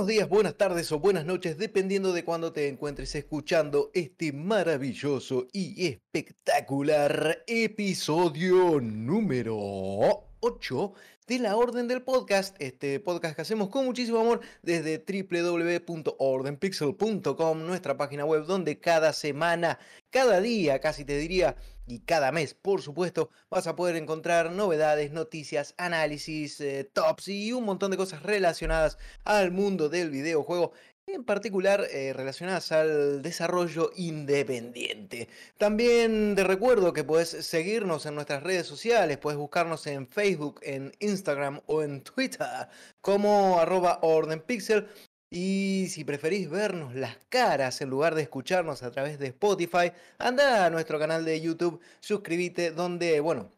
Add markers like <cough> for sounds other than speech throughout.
Buenos días, buenas tardes o buenas noches, dependiendo de cuándo te encuentres escuchando este maravilloso y espectacular episodio número 8 de la Orden del Podcast, este podcast que hacemos con muchísimo amor desde www.ordenpixel.com, nuestra página web donde cada semana, cada día, casi te diría, y cada mes, por supuesto, vas a poder encontrar novedades, noticias, análisis, eh, tops y un montón de cosas relacionadas al mundo del videojuego en particular eh, relacionadas al desarrollo independiente. También te recuerdo que puedes seguirnos en nuestras redes sociales, puedes buscarnos en Facebook, en Instagram o en Twitter como arroba ordenpixel. Y si preferís vernos las caras en lugar de escucharnos a través de Spotify, anda a nuestro canal de YouTube, suscríbete donde, bueno,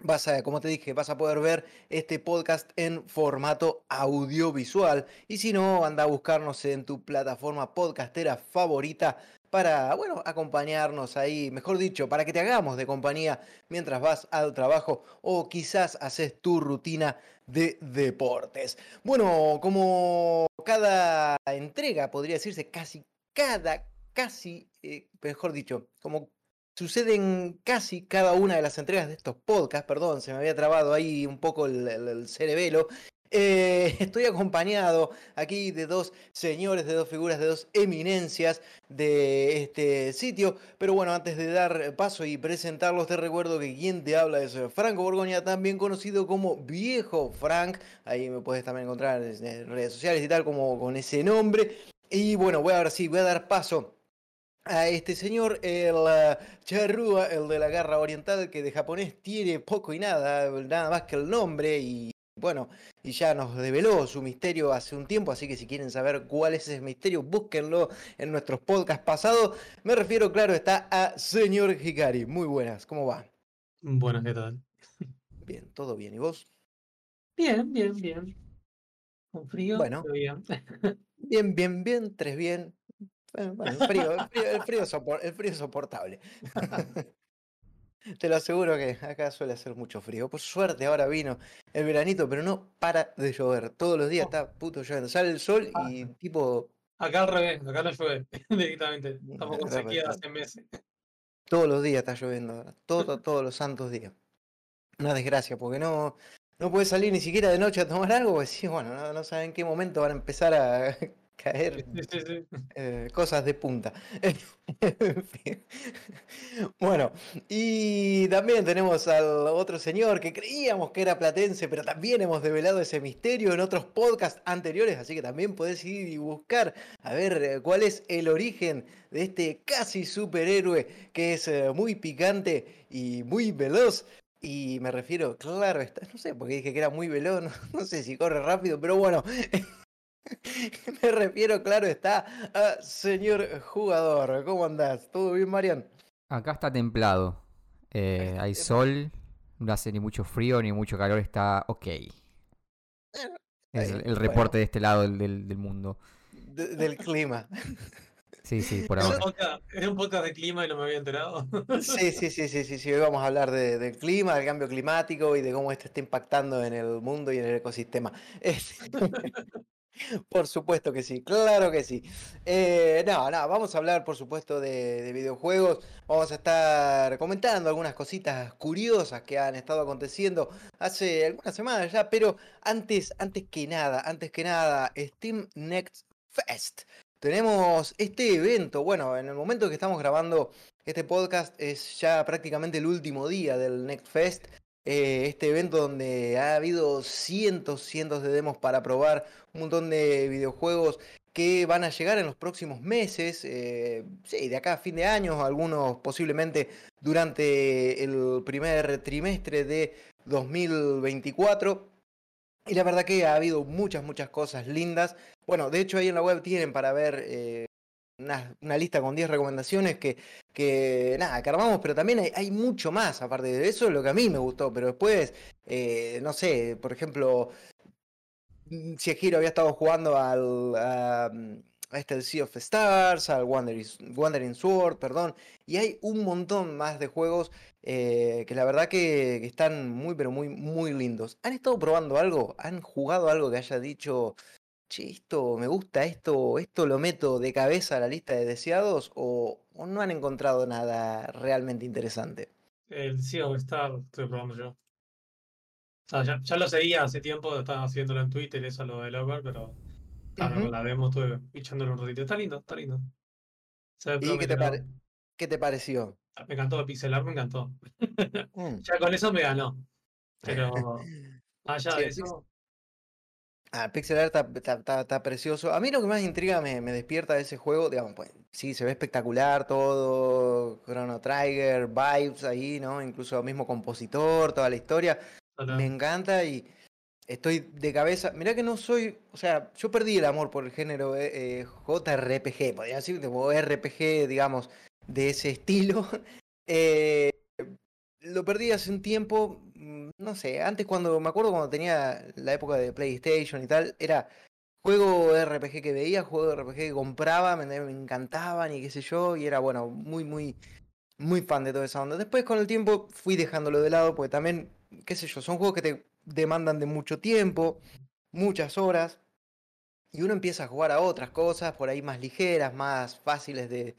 Vas a, como te dije, vas a poder ver este podcast en formato audiovisual. Y si no, anda a buscarnos en tu plataforma podcastera favorita para, bueno, acompañarnos ahí, mejor dicho, para que te hagamos de compañía mientras vas al trabajo o quizás haces tu rutina de deportes. Bueno, como cada entrega, podría decirse casi cada, casi, eh, mejor dicho, como sucede en casi cada una de las entregas de estos podcasts, perdón, se me había trabado ahí un poco el, cerebelo. Eh, <laughs> estoy acompañado aquí de dos señores, de dos figuras, de dos eminencias de este sitio. Pero bueno, antes de dar paso y presentarlos, te recuerdo que quien te habla es Franco Borgoña, también conocido como Viejo Frank. Ahí me puedes también encontrar en redes sociales y tal, como con ese nombre. Y bueno, voy ahora sí, voy a dar paso a este señor, el uh, Charrúa, el de la garra oriental, que de japonés tiene poco y nada, nada más que el nombre y bueno, y ya nos develó su misterio hace un tiempo, así que si quieren saber cuál es ese misterio, búsquenlo en nuestros podcasts pasados. Me refiero, claro, está a señor Hikari. Muy buenas, ¿cómo va? Buenas, ¿qué tal? Bien, todo bien. ¿Y vos? Bien, bien, bien. Con frío, bueno, bien. <laughs> bien, bien, bien, tres bien. Bueno, el frío, el frío, es soportable. <laughs> Te lo aseguro que acá suele hacer mucho frío. Por suerte ahora vino el veranito, pero no para de llover. Todos los días está puto lloviendo. Sale el sol y ah. tipo... Acá al revés, acá no llueve <laughs> directamente. Estamos con sequía hace meses. Todos los días está lloviendo ahora. Todo, todos los santos días. Una desgracia, porque no, no puedes salir ni siquiera de noche a tomar algo, pues bueno, no, no saben en qué momento van a empezar a caer eh, cosas de punta. <laughs> bueno, y también tenemos al otro señor que creíamos que era platense, pero también hemos develado ese misterio en otros podcasts anteriores, así que también puedes ir y buscar a ver eh, cuál es el origen de este casi superhéroe que es eh, muy picante y muy veloz. Y me refiero, claro, no sé, porque dije que era muy veloz, <laughs> no sé si corre rápido, pero bueno, <laughs> <laughs> Me refiero, claro, está a señor jugador. ¿Cómo andás? ¿Todo bien, Marian? Acá está templado. Eh, hay sol, no hace ni mucho frío ni mucho calor, está ok. Es el, reporte de este lado del, mundo. del clima. <laughs> Sí, sí, por ahora. ¿Era un podcast de clima y no me había enterado? Sí, sí, sí, sí, sí, sí. Hoy vamos a hablar del clima, del cambio climático y de cómo esto está impactando en el mundo y en el ecosistema. <laughs> Por supuesto que sí, claro que sí. Eh, no, no, vamos a hablar por supuesto de, videojuegos. Vamos a estar comentando algunas cositas curiosas que han estado aconteciendo hace algunas semanas ya, pero antes, antes que nada, antes que nada, Steam Next Fest. Tenemos este evento, bueno, en el momento que estamos grabando este podcast es ya prácticamente el último día del Next Fest. Eh, este evento donde ha habido cientos, cientos de demos para probar un montón de videojuegos que van a llegar en los próximos meses, eh, sí, de acá a fin de año, algunos posiblemente durante el primer trimestre de 2024. Y la verdad que ha habido muchas, muchas cosas lindas. Bueno, de hecho ahí en la web tienen para ver eh, una, lista con 10 recomendaciones que, que, nada, que armamos, pero también hay, mucho más aparte de eso, lo que a mí me gustó, pero después, eh, no sé, por ejemplo, mm, si Giro había estado jugando al... A, este Sea of Stars, al Wandering, Sword, perdón, y hay un montón más de juegos eh, que la verdad que, que, están muy, pero muy, muy lindos. ¿Han estado probando algo? ¿Han jugado algo que haya dicho, che, esto me gusta, esto, esto lo meto de cabeza a la lista de deseados o, o no han encontrado nada realmente interesante? El Sea of Star estoy probando yo. O sea, ya, ya lo seguía hace tiempo, estaba haciéndolo en Twitter, eso lo del Over, pero claro, con la demo estuve echándole un ratito. Está lindo, está lindo. ¿Y qué te, pare- qué te pareció? Me encantó el pixel art, me encantó. Mm. <laughs> Ya con eso me ganó. Pero <laughs> allá Sí, de eso, Ah, Pixel Art está, está- está- está precioso. A mí lo que más intriga me, me despierta de ese juego, digamos, pues sí, se ve espectacular todo, Chrono Trigger, vibes ahí, ¿no? Incluso mismo compositor, toda la historia. Me encanta y estoy de cabeza. Mirá que no soy, o sea, yo perdí el amor por el género eh, eh, JRPG, podría decir, tipo RPG, digamos, de ese <laughs> estilo. Eh, lo perdí hace un tiempo, no sé, antes cuando, me acuerdo cuando tenía la época de PlayStation y tal, era juego RPG que veía, juego RPG que compraba, me, me encantaban y qué sé yo, y era bueno, muy, muy, muy fan de toda esa onda. Después con el tiempo fui dejándolo de lado, porque también, qué sé yo, son juegos que te demandan de mucho tiempo, muchas horas, y uno empieza a jugar a otras cosas por ahí más ligeras, más fáciles de...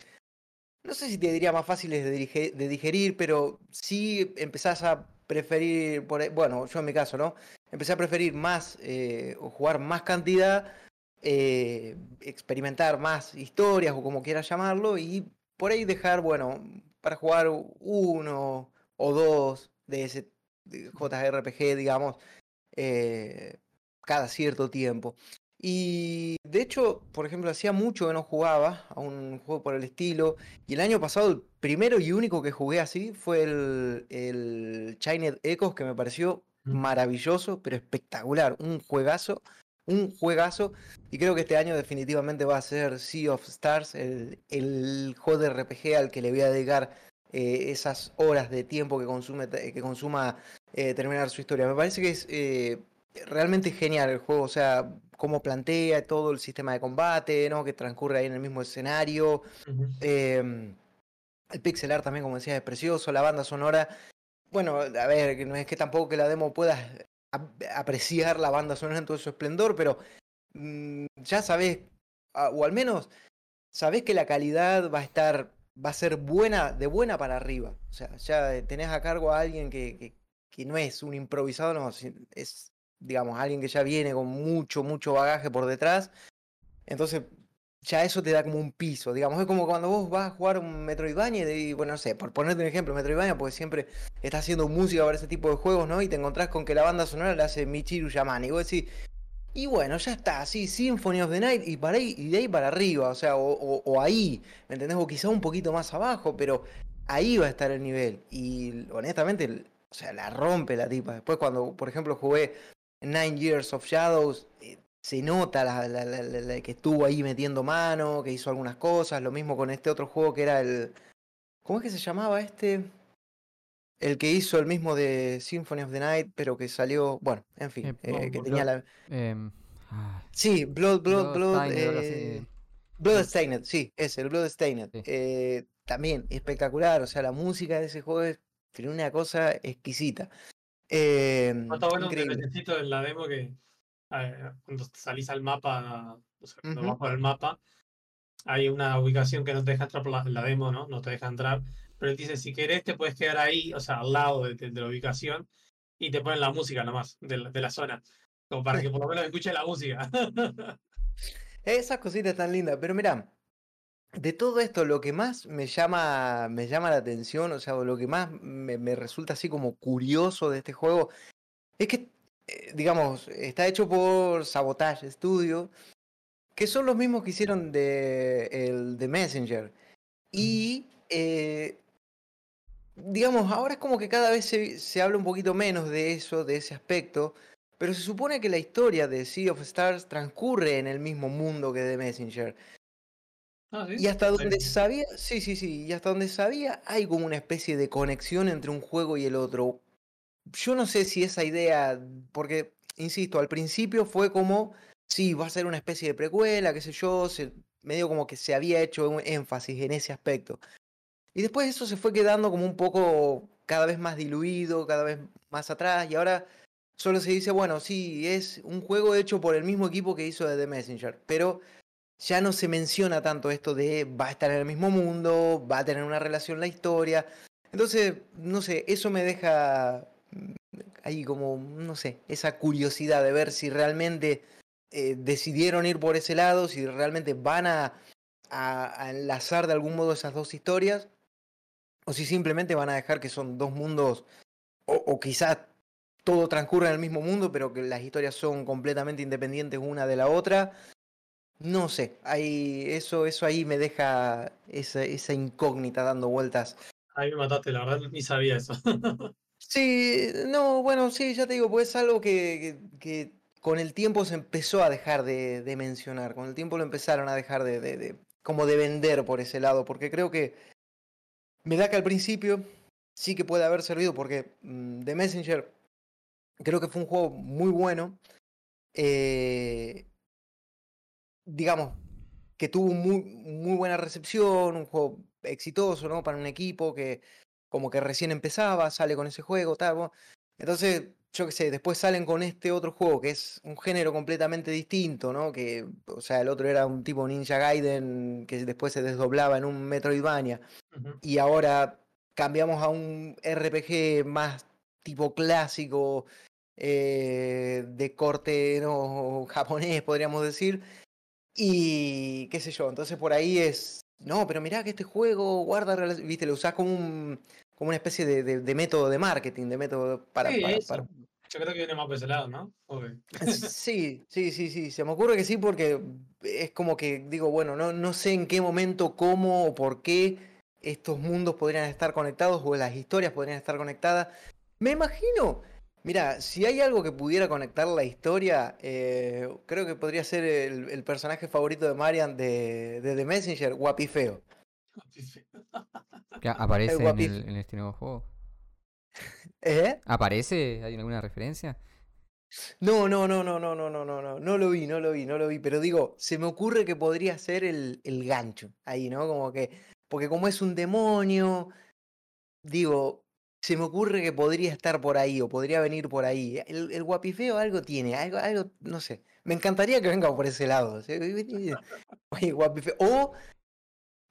No sé si te diría más fáciles de, dirige- de digerir, pero sí empezás a preferir, por bueno, yo en mi caso, ¿no? Empecé a preferir más eh, o jugar más cantidad, eh, experimentar más historias o como quieras llamarlo, y por ahí dejar, bueno, para jugar uno o dos de ese JRPG, digamos, eh, cada cierto tiempo. Y de hecho, por ejemplo, hacía mucho que no jugaba a un juego por el estilo. Y el año pasado, el primero y único que jugué así fue el, el Chined Echoes, que me pareció Mm. maravilloso, pero espectacular. Un juegazo, un juegazo. Y creo que este año definitivamente va a ser Sea of Stars, el, el JRPG al que le voy a dedicar eh, esas horas de tiempo que consume que consuma eh, terminar su historia. Me parece que es eh, realmente genial el juego, o sea, cómo plantea todo el sistema de combate, ¿no? Que transcurre ahí en el mismo escenario. Em, el pixel art también, como decías, es precioso. La banda sonora. Bueno, a ver, no es que tampoco que la demo puedas ap- apreciar la banda sonora en todo su esplendor, pero mm, ya sabes, o al menos sabés que la calidad va a estar, va a ser buena, de buena para arriba. O sea, ya tenés a cargo a alguien que, que, que no es un improvisado, no, es, digamos, alguien que ya viene con mucho, mucho bagaje por detrás. Entonces, ya eso te da como un piso, digamos, es como cuando vos vas a jugar un Metroidvania y, bueno, no sé, por ponerte un ejemplo, Metroidvania, porque siempre estás haciendo música para ese tipo de juegos, ¿no? Y te encontrás con que la banda sonora la hace Michiru Yamane, y vos decís, y bueno, ya está, sí, Symphony of the Night, y, para y de ahí para arriba, o sea, o, o- ahí, ¿me entendés? O quizá un poquito más abajo, pero ahí va a estar el nivel. Y honestamente, o sea, la rompe la tipa. Después cuando, por ejemplo, jugué Nine Years of Shadows, eh, se nota la, la- la- que estuvo ahí metiendo mano, que hizo algunas cosas, lo mismo con este otro juego que era el... ¿Cómo es que se llamaba este? El que hizo el mismo de Symphony of the Night, pero que salió, bueno, en fin, Eh, eh, que Blood- tenía la... Em, ah, Sí, Blood, Blood, Blood, Bloodstained, eh, Bloodstained, sí, es el Bloodstained. Sí. Eh, también espectacular, o sea, la música de ese juego es tiene una cosa exquisita. Eh, No, está bueno detallecito en la demo que cuando salís al mapa, o sea, cuando Ujú. vas por el mapa, hay una ubicación que no te deja entrar por la, la demo, ¿no? No te deja entrar. Pero él dice, si querés, te puedes quedar ahí, o sea, al lado de, de- de la ubicación, y te ponen la música nomás, de la, de la zona. Como para que por lo menos escuches la música. <laughs> Esas cositas tan lindas, pero mirá, de todo esto lo que más me llama, me llama la atención, o sea, lo que más me, me resulta así como curioso de este juego, es que, eh, digamos, está hecho por Sabotage Studio, que son los mismos que hicieron de el de Messenger. Y, eh, digamos, ahora es como que cada vez se, se habla un poquito menos de eso, de ese aspecto, pero se supone que la historia de Sea of Stars transcurre en el mismo mundo que de Messenger. Ah, ¿sí? Y hasta donde sabía, sí, sí, sí, y hasta donde sabía hay como una especie de conexión entre un juego y el otro. Yo no sé si esa idea, porque, insisto, al principio fue como, sí, va a ser una especie de precuela, qué sé yo, se, medio como que se había hecho un énfasis en ese aspecto. Y después eso se fue quedando como un poco cada vez más diluido, cada vez más atrás, y ahora solo se dice, bueno, sí, es un juego hecho por el mismo equipo que hizo The Messenger, pero ya no se menciona tanto esto de va a estar en el mismo mundo, va a tener una relación la historia. Entonces, no sé, eso me deja mm, ahí como, no sé, esa curiosidad de ver si realmente eh, decidieron ir por ese lado, si realmente van a, enlazar de algún modo esas dos historias, o si simplemente van a dejar que son dos mundos, o quizás todo transcurre en el mismo mundo, pero que las historias son completamente independientes una de la otra. No sé, ahí, eso, eso ahí me deja esa, esa incógnita dando vueltas. Ahí me mataste, la verdad, ni sabía eso. <laughs> sí, no, bueno, sí, ya te digo, pues es algo que, que, que, con el tiempo se empezó a dejar de, de, mencionar, con el tiempo lo empezaron a dejar de, de, de, como de vender por ese lado, porque creo que me da que al principio sí que puede haber servido, porque mmm, The Messenger creo que fue un juego muy bueno. Eh, digamos, que tuvo muy, muy buena recepción, un juego exitoso, ¿no? Para un equipo que como que recién empezaba, sale con ese juego, tal. Entonces, yo qué sé, después salen con este otro juego que es un género completamente distinto, ¿no? Que, o sea, el otro era un tipo Ninja Gaiden que después se desdoblaba en un Metroidvania. Uh -huh. Y ahora cambiamos a un RPG más tipo clásico, eh, de corte no <laughs> japonés, podríamos decir. Y qué sé yo, entonces por ahí es, no, pero mirá que este juego guarda, viste, lo usás como, un, como una especie de, de, de método de marketing, de método para... Sí, para, para... Yo creo que viene más por ese lado, ¿no? <laughs> Sí, sí, sí, sí, se me ocurre que sí porque es como que digo, bueno, no, no sé en qué momento, cómo o por qué estos mundos podrían estar conectados o las historias podrían estar conectadas. Me imagino Mira, si hay algo que pudiera conectar la historia, eh, creo que podría ser el, el, personaje favorito de Marian de, de The Messenger, Guapifeo. ¿Aparece el en, el, en, este nuevo juego? <laughs> ¿Eh? ¿Aparece? ¿Hay alguna referencia? No, no, no, no, no, no, no, no, no, no lo vi, no lo vi, no lo vi, pero digo, se me ocurre que podría ser el, el gancho ahí, ¿no? Como que, porque como es un demonio, digo, se me ocurre que podría estar por ahí o podría venir por ahí. El, el guapifeo algo tiene, algo, algo, no sé. Me encantaría que venga por ese lado. Oye, guapifeo. O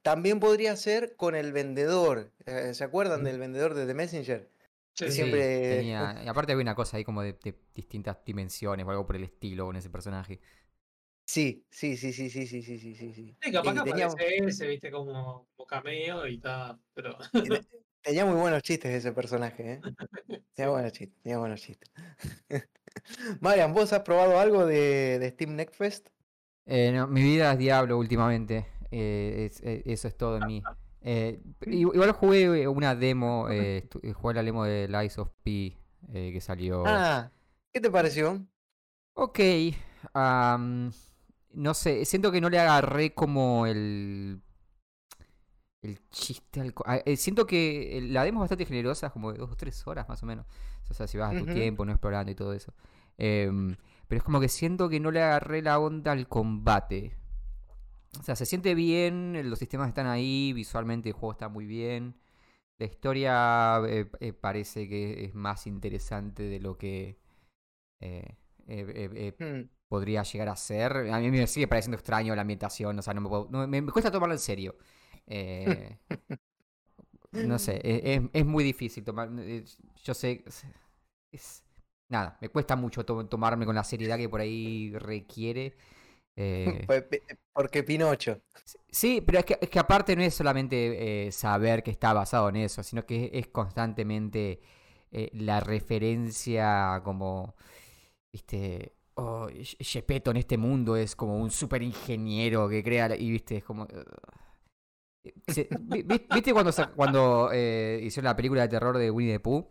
también podría ser con el vendedor. Eh, ¿Se acuerdan del vendedor de The Messenger? Sí, que siempre. Tenía... <laughs> Y aparte había una cosa ahí como de, de, distintas dimensiones o algo por el estilo con ese personaje. Sí, sí, sí, sí, sí, sí, sí, sí, sí. Sí, capaz que tenía... ese, viste, como, como cameo y tal, pero... <laughs> Tenía muy buenos chistes ese personaje, ¿eh? <laughs> Tenía buenos chistes, tenía buenos chistes. <laughs> Marian, ¿vos has probado algo de, de Steam Next Fest? Eh, no, mi vida es Diablo últimamente. Eh, es, es, eso es todo en mí. Eh, <laughs> igual jugué una demo, eh, jugué la demo de Lies of P que salió. Ah, ¿qué te pareció? Ok. Um, no sé, siento que no le agarré como el el chiste al... eh, siento que la demo es bastante generosa, como de dos o tres horas más o menos. O sea, si vas a tu uh -huh. tiempo, no explorando y todo eso. Eh, pero es como que siento que no le agarré la onda al combate. O sea, se siente bien, los sistemas están ahí, visualmente el juego está muy bien. La historia eh, eh, parece que es más interesante de lo que hmm. podría llegar a ser. A mí me sigue pareciendo extraño la ambientación, o sea, no me, puedo, no, me, me cuesta tomarlo en serio. Eh, no sé, es, es, muy difícil tomar. Yo sé. Es, nada, me cuesta mucho to tomarme con la seriedad que por ahí requiere. Eh, <laughs> Porque Pinocho. Sí, pero es que, es que aparte no es solamente eh, saber que está basado en eso, sino que es constantemente eh, la referencia como. Viste. Oh, Gepetto en este mundo es como un super ingeniero que crea. Y viste, es como. Uh, se, ¿Viste cuando, cuando eh, hicieron la película de terror de Winnie the Pooh?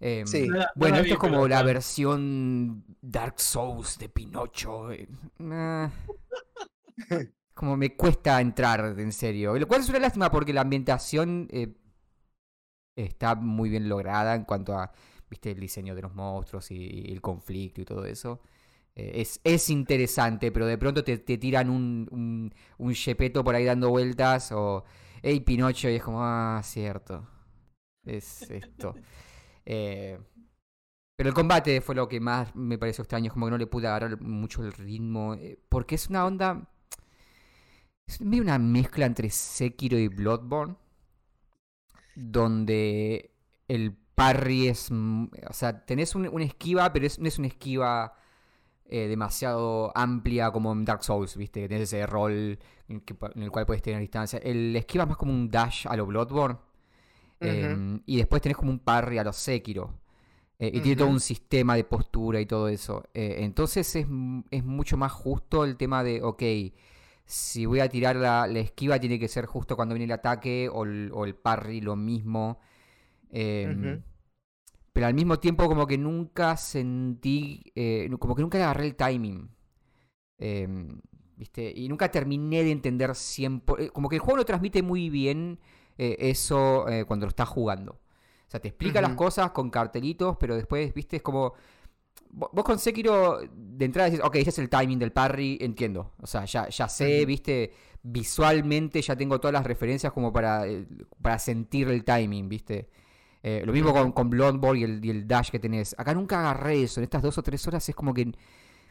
Eh, sí. Bueno, esto es como la versión Dark Souls de Pinocho. Eh, <laughs> como me cuesta entrar, en serio. Lo cual es una lástima porque la ambientación eh, está muy bien lograda en cuanto a viste el diseño de los monstruos y, y el conflicto y todo eso. Eh, es, es, interesante, pero de pronto te, te tiran un, un, un por ahí dando vueltas o hey Pinocho y es como, ah, cierto. Es esto. <laughs> Eh, Pero el combate fue lo que más me pareció extraño, es como que no le pude agarrar mucho el ritmo, eh, porque es una onda... Es medio una mezcla entre Sekiro y Bloodborne, donde el parry es... mm, O sea, tenés un- una esquiva, pero es- no es una esquiva eh, demasiado amplia como en Dark Souls, ¿viste? Que tenés ese rol en, que pa- en el cual puedes tener distancia. El esquiva es más como un dash a lo Bloodborne. em, y después tenés como un parry a lo Sekiro. eh, y tiene todo un sistema de postura y todo eso. Eh, entonces es, es mucho más justo el tema de, ok, si voy a tirar la, la esquiva tiene que ser justo cuando viene el ataque o el, o el parry lo mismo. Em. Pero al mismo tiempo como que nunca sentí, eh, como que nunca le agarré el timing. Em, ¿Viste? Y nunca terminé de entender 100%. eh, Como que el juego lo transmite muy bien eh, eso cuando lo estás jugando. O sea, te explica las cosas con cartelitos, pero después, viste, es como... vo- Vos con Sekiro de entrada decís, ok, ese es el timing del parry, entiendo. O sea, ya, ya sé, viste, visualmente ya tengo todas las referencias como para, para sentir el timing, viste. Eh, lo mismo con, con y el, y el dash que tenés. Acá nunca agarré eso. En estas dos o tres horas es como que,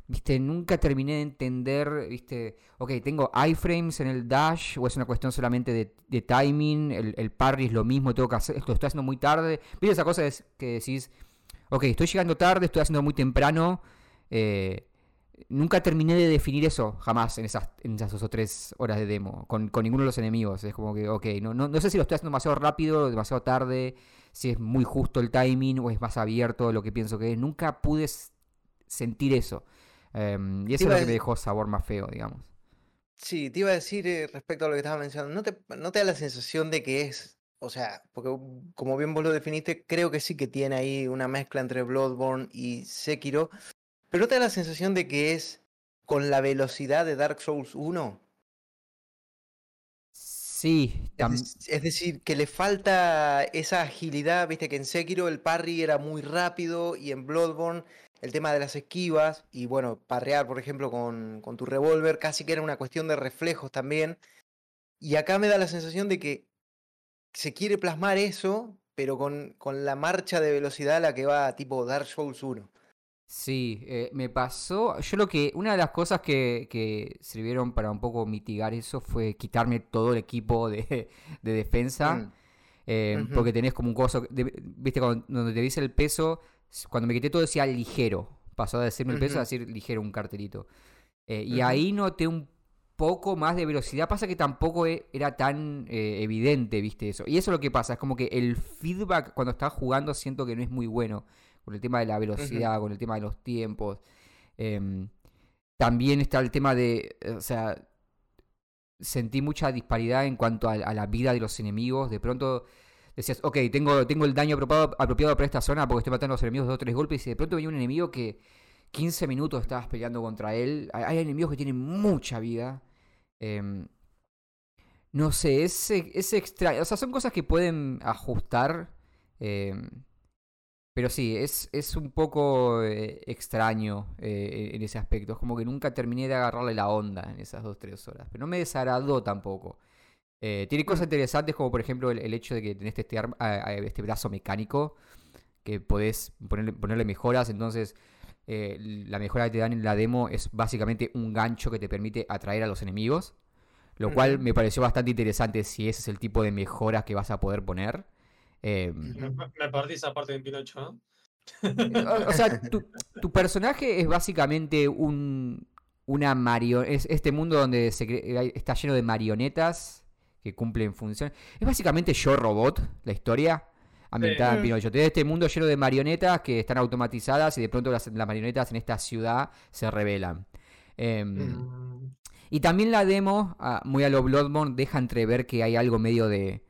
viste, nunca terminé de entender, viste, ok, tengo iframes en el dash o es una cuestión solamente de, timing. El, el parry es lo mismo, tengo que hacer, lo estoy haciendo muy tarde. Viste esa cosa de- que decís, ok, estoy llegando tarde, estoy haciendo muy temprano. eh, nunca terminé de definir eso, jamás, en esas, en esas dos o tres horas de demo, con, con ninguno de los enemigos. Es como que, ok, no, no, no sé si lo estoy haciendo demasiado rápido demasiado tarde, si es muy justo el timing o es más abierto de lo que pienso que es. Nunca pude sentir eso. Em, y eso es lo que me dejó sabor más feo, digamos. Sí, te iba a decir eh, respecto a lo que estabas mencionando, ¿no te, no te da la sensación de que es, o sea, porque como bien vos lo definiste, creo que sí que tiene ahí una mezcla entre Bloodborne y Sekiro, pero ¿no te da la sensación de que es con la velocidad de Dark Souls 1? Sí, Es, decir, que le falta esa agilidad, viste que en Sekiro el parry era muy rápido y en Bloodborne el tema de las esquivas y bueno, parrear por ejemplo con, con tu revólver casi que era una cuestión de reflejos también. Y acá me da la sensación de que se quiere plasmar eso, pero con, con la marcha de velocidad a la que va tipo Dark Souls 1. Sí, eh, me pasó. Yo lo que. Una de las cosas que, que sirvieron para un poco mitigar eso fue quitarme todo el equipo de, <laughs> de defensa. Mm, eh. Porque tenés como un coso. de- Viste, cuando, donde te dice el peso. Cuando me quité todo decía ligero. Pasó de decirme el peso a decir ligero un cartelito. Eh, y ahí noté un poco más de velocidad. Pasa que tampoco e- era tan eh, evidente, viste eso. Y eso es lo que pasa. Es como que el feedback cuando estás jugando siento que no es muy bueno. Con el tema de la velocidad, con el tema de los tiempos. Em, también está el tema de. eh, O sea. Sentí mucha disparidad en cuanto a, a la vida de los enemigos. De pronto decías, ok, tengo, tengo el daño apropiado, apropiado para esta zona porque estoy matando a los enemigos de dos o tres golpes. Y de pronto venía un enemigo que 15 minutos estabas peleando contra él. Hay, enemigos que tienen mucha vida. Em, no sé, es, es extraño. O sea, son cosas que pueden ajustar. em, pero sí, es, es un poco eh, extraño eh, en ese aspecto. Es como que nunca terminé de agarrarle la onda en esas dos, tres horas. Pero no me desagradó tampoco. Eh, tiene cosas interesantes como por ejemplo el, el hecho de que tenés este, este brazo mecánico que podés ponerle, ponerle mejoras. Entonces eh, la mejora que te dan en la demo es básicamente un gancho que te permite atraer a los enemigos. Lo cual me pareció bastante interesante si ese es el tipo de mejoras que vas a poder poner. Eh, Me, me perdí esa parte de Pinocho, ¿no? o, o sea, <laughs> tu, tu personaje es básicamente un una marioneta. Es este mundo donde se hay- está lleno de marionetas que cumplen funciones. Es básicamente Yo Robot, la historia ambientada en Mm. Pinocho. Tienes este mundo lleno de marionetas que están automatizadas y de pronto las, las marionetas en esta ciudad se rebelan. Em, Mm, y también la demo, ah, muy a lo Bloodborne, deja entrever que hay algo medio de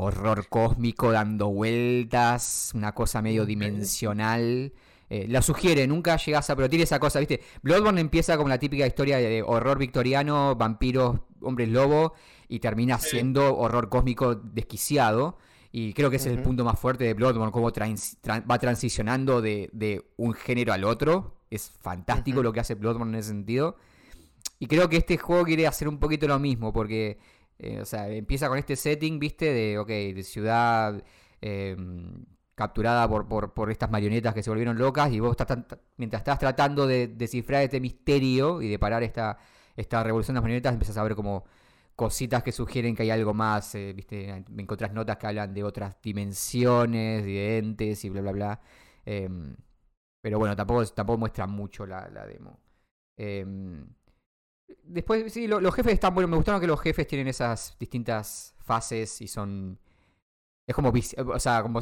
horror cósmico dando vueltas, una cosa medio dimensional. Eh, la sugiere, nunca llegas a... Pero tiene esa cosa, ¿viste? Bloodborne empieza como la típica historia de, horror victoriano, vampiros, hombres lobo, y termina siendo horror cósmico desquiciado. Y creo que ese es el punto más fuerte de Bloodborne, cómo trans- va transicionando de, de un género al otro. Es fantástico lo que hace Bloodborne en ese sentido. Y creo que este juego quiere hacer un poquito lo mismo, porque, eh, o sea, empieza con este setting, viste, de, ok, de ciudad, eh, capturada por, por, por estas marionetas que se volvieron locas y vos estás, mientras estás tratando de descifrar este misterio y de parar esta, esta revolución de las marionetas, empezás a ver como cositas que sugieren que hay algo más, eh, viste, me encontrás notas que hablan de otras dimensiones, de entes y bla bla bla. Em, pero bueno, tampoco, tampoco muestra mucho la, la demo. Después, sí, los jefes están buenos. Me gustaron que los jefes tienen esas distintas fases y son. Es como. O sea, como.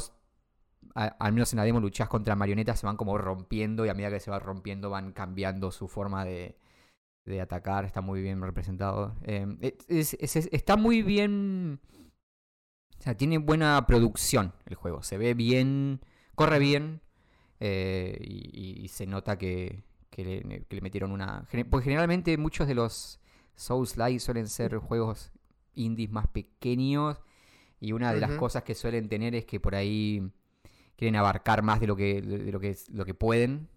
al menos en la demo luchas contra marionetas, se van como rompiendo y a medida que se va rompiendo van cambiando su forma de, de atacar. Está muy bien representado. Em, está muy bien. O sea, tiene buena producción el juego. Se ve bien. Corre bien. Eh, y, se nota que, le, metieron una... Porque generalmente muchos de los Souls-like suelen ser juegos indies más pequeños y una de las cosas que suelen tener es que por ahí quieren abarcar más de lo que, de lo que, lo que pueden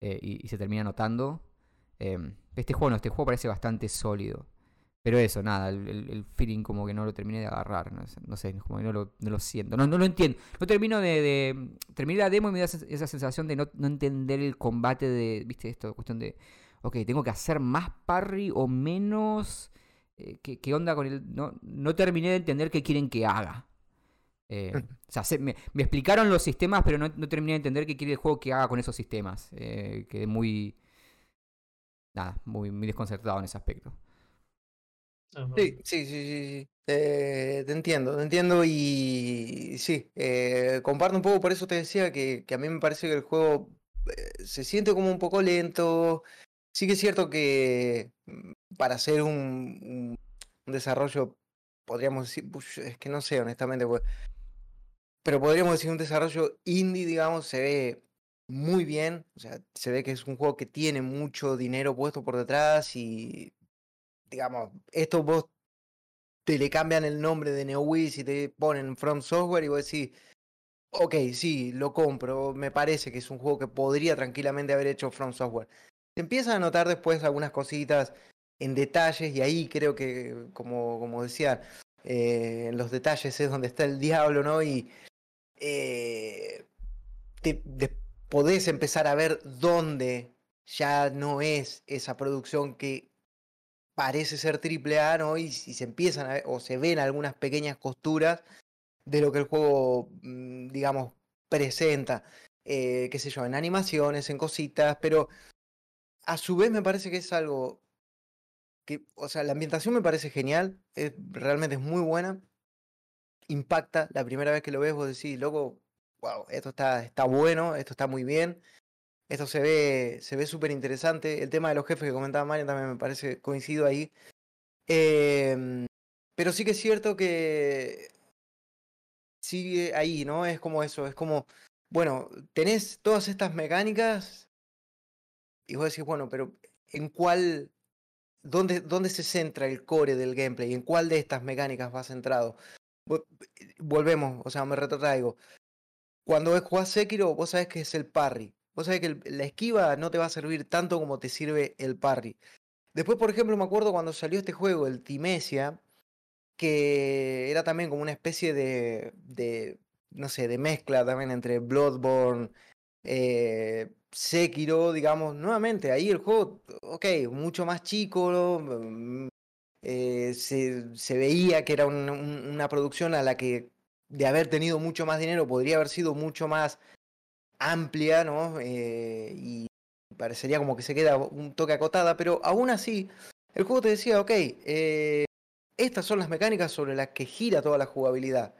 eh, y, se termina notando. Em, este juego no, este juego parece bastante sólido. Pero eso, nada, el, feeling como que no lo terminé de agarrar, no, sé, como que no lo, no lo siento, no, no lo entiendo. No termino de, de, Terminé la demo y me da esa sensación de no, no entender el combate de, viste, esto, cuestión de, ok, tengo que hacer más parry o menos... Eh, ¿qué, onda con el...? No, no terminé de entender qué quieren que haga. Eh, o sea, me, me, explicaron los sistemas, pero no, no, terminé de entender qué quiere el juego que haga con esos sistemas. Eh, quedé muy... Nada, muy, muy desconcertado en ese aspecto. Sí, sí, sí, sí, eh, te entiendo, te entiendo y sí, eh, comparto un poco, por eso te decía que, a mí me parece que el juego eh, se siente como un poco lento. Sí que es cierto que mm, para hacer un, desarrollo, podríamos decir, es que no sé honestamente, pues, pero podríamos decir un desarrollo indie, digamos, se ve muy bien, o sea, se ve que es un juego que tiene mucho dinero puesto por detrás y digamos, esto vos te le cambian el nombre de NeoWiz y te ponen From Software y vos decís, ok, sí, lo compro, me parece que es un juego que podría tranquilamente haber hecho From Software. Se empiezan a notar después algunas cositas en detalles y ahí creo que, como, como decía, eh, en los detalles es donde está el diablo, ¿no? Y eh, te, podés empezar a ver dónde ya no es esa producción que parece ser triple A, ¿no? Y, se empiezan a, o se ven algunas pequeñas costuras de lo que el juego, mm, digamos, presenta, eh, qué sé yo, en animaciones, en cositas, pero a su vez me parece que es algo que, o sea, la ambientación me parece genial, realmente es muy buena, impacta, la primera vez que lo ves vos decís, loco, wow, esto está, está bueno, esto está muy bien, esto se ve se ve súper interesante. El tema de los jefes que comentaba Mario también me parece coincido ahí. Em, pero sí que es cierto que sigue ahí, ¿no? Es como eso, es como, bueno, tenés todas estas mecánicas y vos decís, bueno, pero ¿en cuál, dónde, dónde se centra el core del gameplay? ¿En cuál de estas mecánicas va centrado? Volvemos, o sea, me retrotraigo. Cuando jugás Sekiro, vos sabés que es el parry. Vos sabés que la esquiva no te va a servir tanto como te sirve el parry. Después, por ejemplo, me acuerdo cuando salió este juego, el Timesia, que era también como una especie de, de no sé, de mezcla también entre Bloodborne, eh, Sekiro, digamos, nuevamente, ahí el juego, ok, mucho más chico, mm, eh, se, se, veía que era una producción a la que de haber tenido mucho más dinero podría haber sido mucho más amplia, ¿no? Eh, y parecería como que se queda un toque acotada, pero aún así, el juego te decía, ok, eh, estas son las mecánicas sobre las que gira toda la jugabilidad.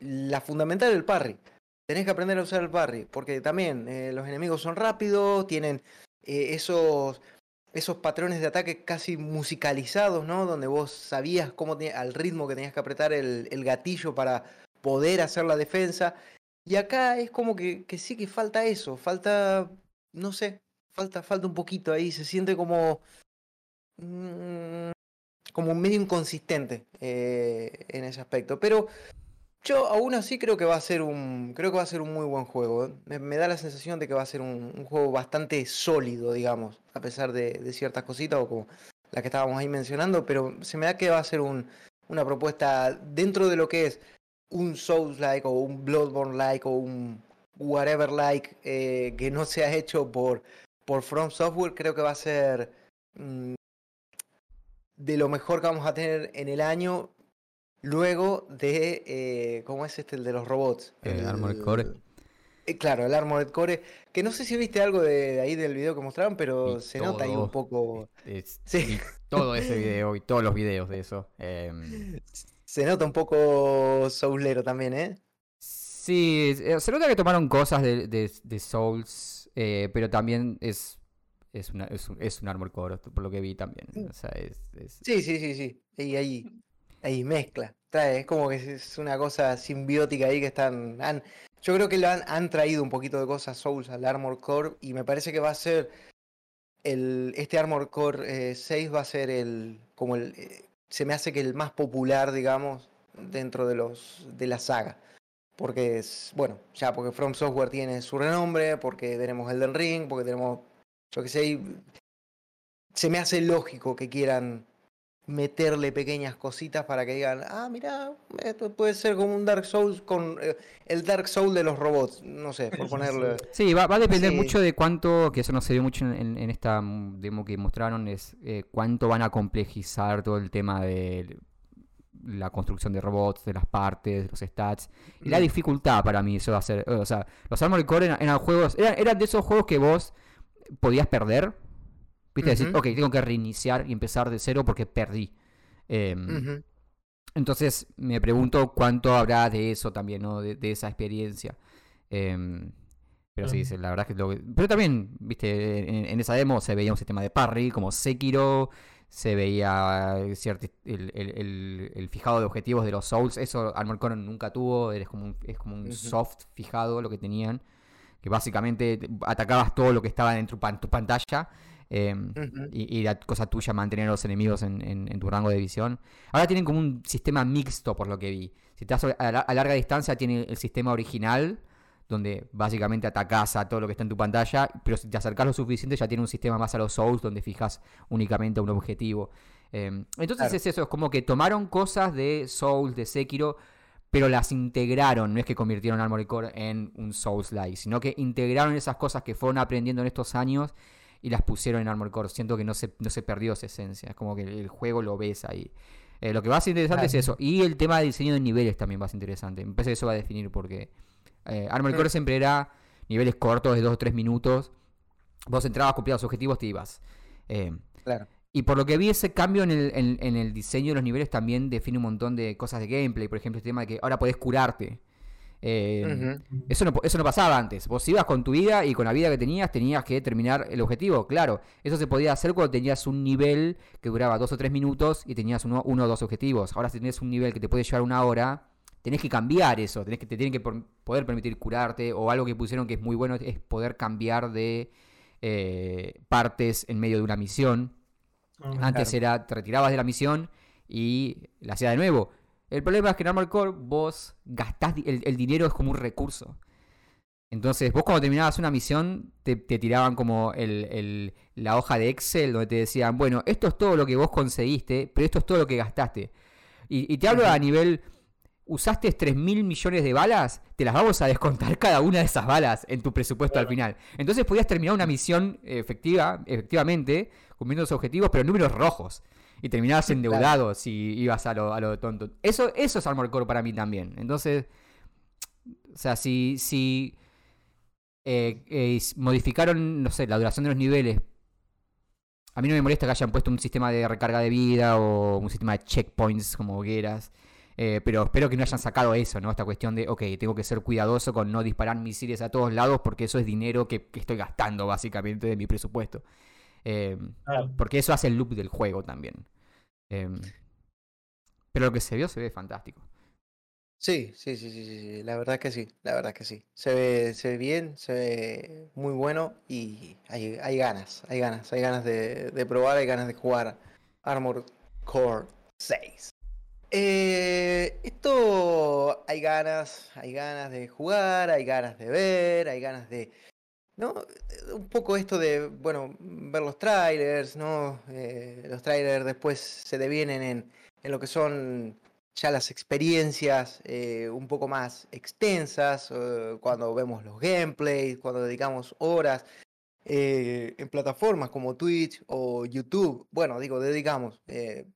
La fundamental es el parry. Tenés que aprender a usar el parry, porque también eh, los enemigos son rápidos, tienen esos, esos patrones de ataque casi musicalizados, ¿no? Donde vos sabías cómo al ritmo que tenías que apretar el, el gatillo para poder hacer la defensa. Y acá es como que, que sí que falta eso, falta, no sé, falta, falta un poquito ahí, se siente como, mm, como medio inconsistente eh, en ese aspecto. Pero yo aún así creo que va a ser un, creo que va a ser un muy buen juego. ¿eh? Me, da la sensación de que va a ser un, juego bastante sólido, digamos, a pesar de, de, ciertas cositas o como las que estábamos ahí mencionando, pero se me da que va a ser un, una propuesta dentro de lo que es un Souls-like o un Bloodborne-like o un whatever-like eh, que no se ha hecho por, por From Software, creo que va a ser mm, de lo mejor que vamos a tener en el año. Luego de, eh, ¿cómo es este? El de los robots. El Armored Core. Eh, claro, el Armored Core. Que no sé si viste algo de, ahí del video que mostraron, pero Y se nota ahí un poco. Es- Sí. todo ese video y todos los videos de eso. em, <laughs> Se nota un poco soulero también, ¿eh? Sí, eh, se nota que tomaron cosas de, de- de Souls, eh, pero también es, es, una, es, un, es un Armor Core, por lo que vi también. O sea, es, es- Sí, sí, sí, sí. Y ahí, ahí mezcla. Trae, es como que es una cosa simbiótica ahí que están. han- yo creo que lo han, han traído un poquito de cosas Souls al Armor Core. Y me parece que va a ser. El, este Armor Core eh, 6 va a ser el. como el. Se me hace que el más popular, digamos, dentro de los. de la saga. Porque es. Bueno, ya porque From Software tiene su renombre, porque tenemos Elden Ring, porque tenemos. Yo qué sé. Se me hace lógico que quieran meterle pequeñas cositas para que digan, ah, mira, esto puede ser como un Dark Souls con eh, el Dark Soul de los robots, no sé, por ponerle. Sí, va, va a depender Sí. mucho de cuánto, que eso no se vio mucho en, en- esta demo que mostraron, es eh, cuánto van a complejizar todo el tema de la construcción de robots, de las partes, de los stats. Y la Mm. dificultad para mí eso va a ser, o sea, los Armored Core eran, eran juegos, eran, eran de esos juegos que vos podías perder. Viste, decir, Ujú. ok, tengo que reiniciar y empezar de cero porque perdí. Em, entonces me pregunto cuánto habrá de eso también, ¿no? De, de esa experiencia. Em, pero sí, sí, la verdad es que lo que- Pero también, viste, en, en esa demo se veía un sistema de parry como Sekiro, se veía cierto, el, el- el- el fijado de objetivos de los Souls, eso Armored Core nunca tuvo, eres como un, es como un soft fijado lo que tenían, que básicamente te- atacabas todo lo que estaba en tu, pan- tu pantalla. Em, y, y la cosa tuya mantener a los enemigos en, en- en tu rango de visión. Ahora tienen como un sistema mixto, por lo que vi. Si estás a, la- a larga distancia, tiene el sistema original, donde básicamente atacás a todo lo que está en tu pantalla, pero si te acercás lo suficiente, ya tiene un sistema más a los Souls, donde fijas únicamente un objetivo. Eh, entonces Claro. es eso, es como que tomaron cosas de Souls, de Sekiro, pero las integraron, no es que convirtieron Armored Core en un Souls-like, sino que integraron esas cosas que fueron aprendiendo en estos años y las pusieron en Armored Core. Siento que no se, no se perdió esa esencia, es como que el juego lo ves ahí. Eh, lo que va a ser interesante es eso. Y el tema de diseño de niveles también va a ser interesante. Me parece que eso va a definir porque eh, Armored. Core siempre era niveles cortos de 2 o 3 minutos. Vos entrabas, cumplías los objetivos, te ibas. Eh, Claro. y por lo que vi, ese cambio en el, en- en el diseño de los niveles también define un montón de cosas de gameplay. Por ejemplo, el tema de que ahora podés curarte. Eh, Ujú. eso, no, eso no pasaba antes. Vos ibas con tu vida y con la vida que tenías, tenías que terminar el objetivo. Claro, eso se podía hacer cuando tenías un nivel que duraba dos o tres minutos y tenías uno, uno o dos objetivos. Ahora, si tenés un nivel que te puede llevar una hora, tenés que cambiar eso. Tenés que, te tienen que por- poder permitir curarte. O algo que pusieron que es muy bueno es poder cambiar de eh, partes en medio de una misión. Ah, Antes Claro. era, te retirabas de la misión y la hacías de nuevo. El problema es que en Armored Core vos gastás, el, el dinero es como un recurso. Entonces, vos cuando terminabas una misión, te, te tiraban como el, el- la hoja de Excel donde te decían, bueno, esto es todo lo que vos conseguiste, pero esto es todo lo que gastaste. Y, y te hablo a nivel, usaste 3 mil millones de balas, te las vamos a descontar cada una de esas balas en tu presupuesto al final. Entonces podías terminar una misión efectiva, efectivamente, cumpliendo los objetivos, pero en números rojos. Y terminabas endeudado si ibas a lo, a lo tonto. Eso, eso es Armor Core para mí también. Entonces, o sea, si, si eh, eh, modificaron, no sé, la duración de los niveles. A mí no me molesta que hayan puesto un sistema de recarga de vida o un sistema de checkpoints como hogueras. eh, pero espero que no hayan sacado eso, ¿no? Esta cuestión de, ok, tengo que ser cuidadoso con no disparar misiles a todos lados porque eso es dinero que, que estoy gastando básicamente de mi presupuesto. Eh, claro. porque eso hace el loop del juego también. Eh, pero lo que se vio se ve fantástico. Sí, sí, sí, sí, sí, la verdad que sí, la verdad que sí. Se ve, se ve bien, se ve muy bueno y hay, hay ganas, hay ganas, hay ganas de, de probar, hay ganas de jugar Armored Core 6. Eh, esto hay ganas, hay ganas de jugar, hay ganas de ver, hay ganas de, ¿no? Un poco esto de, bueno, ver los trailers, ¿no? Eh, los trailers después se devienen en, en lo que son ya las experiencias eh, un poco más extensas, eh, cuando vemos los gameplays, cuando dedicamos horas eh, en plataformas como Twitch o YouTube. Bueno, digo, dedicamos. eh,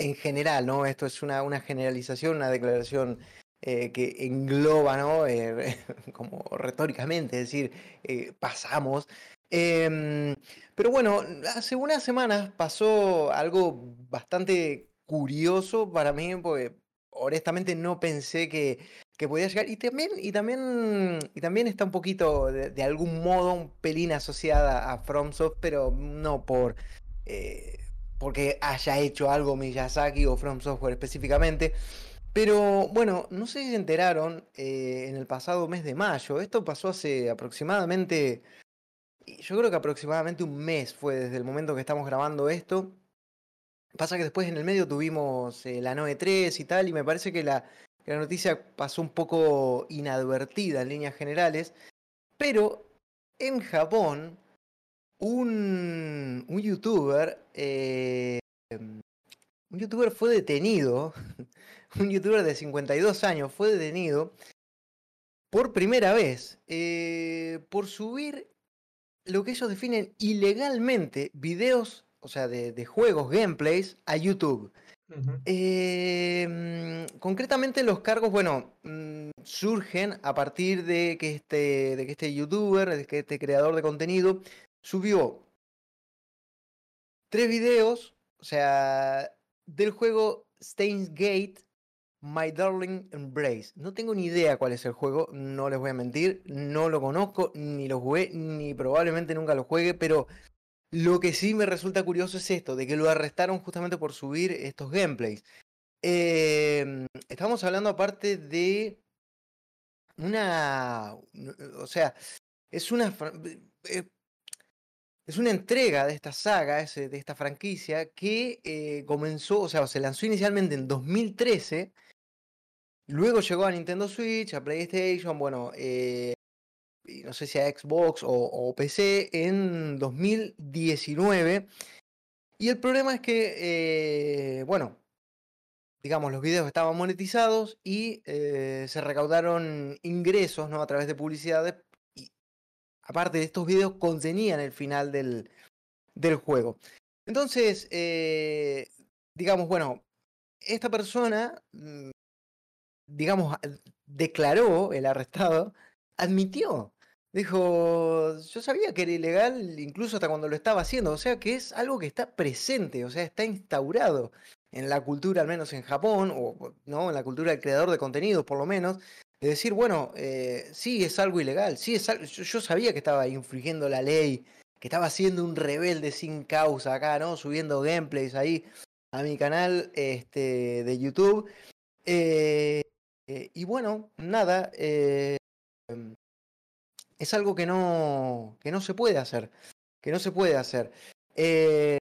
en general, ¿no? Esto es una, una generalización, una declaración eh, que engloba, ¿no? Eh, <laughs> como retóricamente, es decir, eh, pasamos. Em, pero bueno, hace unas semanas pasó algo bastante curioso para mí, porque honestamente no pensé que, que podía llegar. Y también, y también, y también está un poquito, de, algún modo, un pelín asociada a FromSoft, pero no por. porque haya hecho algo Miyazaki o From Software específicamente. Pero bueno, no sé si se enteraron eh, en el pasado mes de mayo. Esto pasó hace aproximadamente, yo creo que aproximadamente un mes fue desde el momento que estamos grabando esto. Pasa que después en el medio tuvimos eh, la Noe 3 y tal, y me parece que la, la noticia pasó un poco inadvertida en líneas generales. Pero en Japón, un, un youtuber, eh, un youtuber fue detenido, <laughs> un youtuber de 52 años fue detenido por primera vez eh, por subir lo que ellos definen ilegalmente videos, o sea, de, de juegos, gameplays, a YouTube. Eh, mm, concretamente los cargos, bueno, mm, surgen a partir de que este, de que este youtuber, de que este creador de contenido, subió tres videos, o sea, del juego Steins Gate, My Darling Embrace. No tengo ni idea cuál es el juego, no les voy a mentir, no lo conozco, ni lo jugué, ni probablemente nunca lo juegue, pero lo que sí me resulta curioso es esto, de que lo arrestaron justamente por subir estos gameplays. Em, estamos hablando aparte de una, o sea, es una, eh, es una entrega de esta saga, de esta franquicia, que eh, comenzó, o sea, se lanzó inicialmente en 2013, luego llegó a Nintendo Switch, a PlayStation, bueno, eh, no sé si a Xbox o, PC en 2019. Y el problema es que, eh, bueno, digamos, los videos estaban monetizados y eh, se recaudaron ingresos, ¿no? A través de publicidades. Y aparte de estos videos, contenían el final del, del juego. Entonces, digamos, bueno, esta persona, mm, digamos, declaró, el arrestado, admitió. Dijo, yo sabía que era ilegal incluso hasta cuando lo estaba haciendo, o sea que es algo que está presente, o sea, está instaurado en la cultura, al menos en Japón, o no, en la cultura del creador de contenidos, por lo menos, de decir, bueno, eh, sí es algo ilegal, sí es algo, yo, yo sabía que estaba infringiendo la ley, que estaba siendo un rebelde sin causa acá, ¿no? Subiendo gameplays ahí a mi canal este, de YouTube. Eh, eh, y bueno, nada, eh, em, es algo que no, que no se puede hacer, que no se puede hacer. Eh,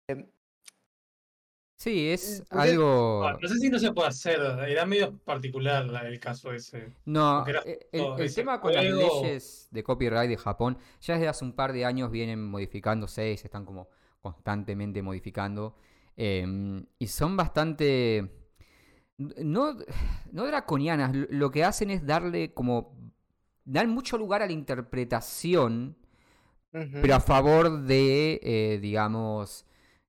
Sí, es porque- algo... No sé si no se puede hacer, era medio particular la- el caso ese. No, era el, todo el ese tema con las leyes de copyright de Japón ya desde hace un par de años vienen modificándose y se están como constantemente modificando. em, y son bastante... No, no draconianas, lo- que hacen es darle como... Dan mucho lugar a la interpretación, pero a favor de, eh, digamos,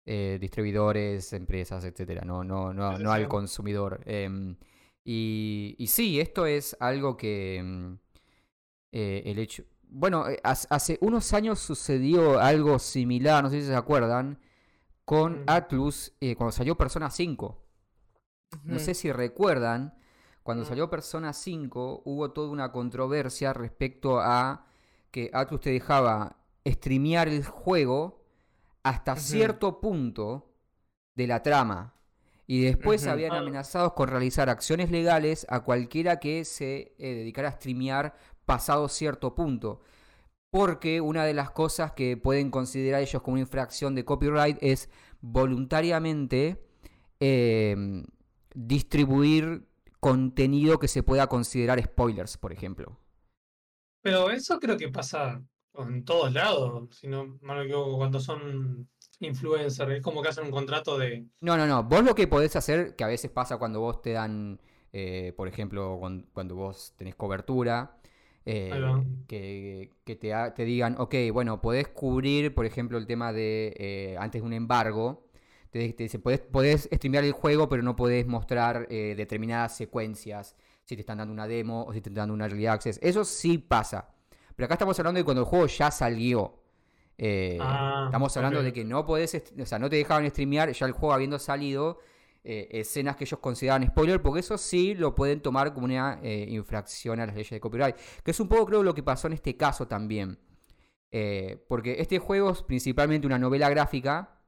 eh, distribuidores, empresas, etcétera, no, no, no, no al consumidor. Em, y, y sí, esto es algo que em, eh, el hecho. Bueno, hace, unos años sucedió algo similar, no sé si se acuerdan, con Mm. Atlus cuando salió Persona 5. No sé si recuerdan, cuando Mm. salió Persona 5 hubo toda una controversia respecto a que Atlus te dejaba streamear el juego hasta cierto punto de la trama. Y después habían Ah. amenazados con realizar acciones legales a cualquiera que se eh, dedicara a streamear pasado cierto punto. Porque una de las cosas que pueden considerar ellos como una infracción de copyright es voluntariamente eh, distribuir contenido que se pueda considerar spoilers, por ejemplo. Pero eso creo que pasa en todos lados, si no mal me equivoco, cuando son influencer, es como que hacen un contrato de... No, no, no. Vos lo que podés hacer, que a veces pasa cuando vos te dan, eh, por ejemplo, cuando, cuando vos tenés cobertura, eh, que, que te, ha- te digan, ok, bueno, podés cubrir, por ejemplo, el tema de eh, antes de un embargo. Te, te dice, podés, podés streamear el juego, pero no podés mostrar eh, determinadas secuencias. Si te están dando una demo o si te están dando una early access. Eso sí pasa. Pero acá estamos hablando de cuando el juego ya salió. Eh, Ah, estamos hablando de que no podés, o sea, no te dejaban streamear ya el juego habiendo salido eh, escenas que ellos consideraban spoiler, porque eso sí lo pueden tomar como una eh, infracción a las leyes de copyright. Que es un poco, creo, lo que pasó en este caso también. Porque este juego es principalmente una novela gráfica.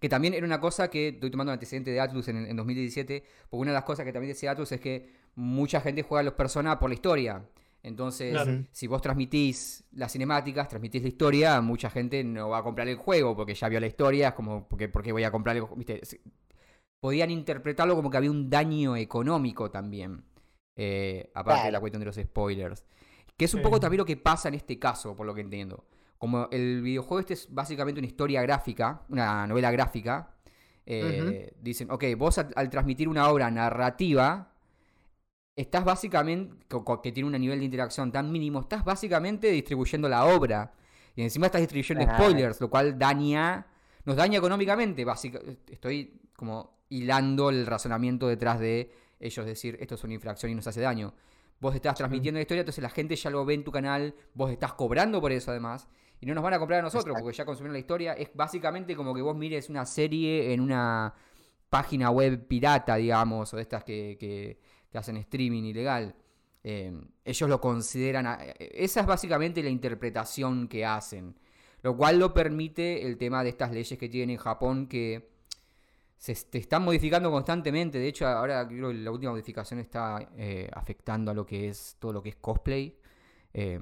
Que también era una cosa que estoy tomando un antecedente de Atlus en, en 2017. Porque una de las cosas que también decía Atlus es que mucha gente juega a los personas por la historia. Entonces, Claro. si vos transmitís las cinemáticas, transmitís la historia, mucha gente no va a comprar el juego porque ya vio la historia. Es como, porque, ¿por qué voy a comprar el juego? ¿Viste? Podían interpretarlo como que había un daño económico también. eh, aparte de la cuestión de los spoilers. Que es un Sí. poco también lo que pasa en este caso, por lo que entiendo. Como el videojuego este es básicamente una historia gráfica, una novela gráfica, eh, dicen, ok, vos al, al transmitir una obra narrativa, estás básicamente, que tiene un nivel de interacción tan mínimo, estás básicamente distribuyendo la obra. Y encima estás distribuyendo spoilers, lo cual daña, nos daña económicamente. básica- estoy como hilando el razonamiento detrás de ellos decir, esto es una infracción y nos hace daño. Vos estás transmitiendo la historia, entonces la gente ya lo ve en tu canal, vos estás cobrando por eso además, y no nos van a comprar a nosotros, Exacto. porque ya consumieron la historia. Es básicamente como que vos mires una serie en una página web pirata, digamos, o de estas que, que- que hacen streaming ilegal. Eh, ellos lo consideran. a- eh, esa es básicamente la interpretación que hacen. Lo cual lo permite el tema de estas leyes que tienen en Japón que se están modificando constantemente. De hecho, ahora creo que la última modificación está eh, afectando a lo que es todo lo que es cosplay. Eh.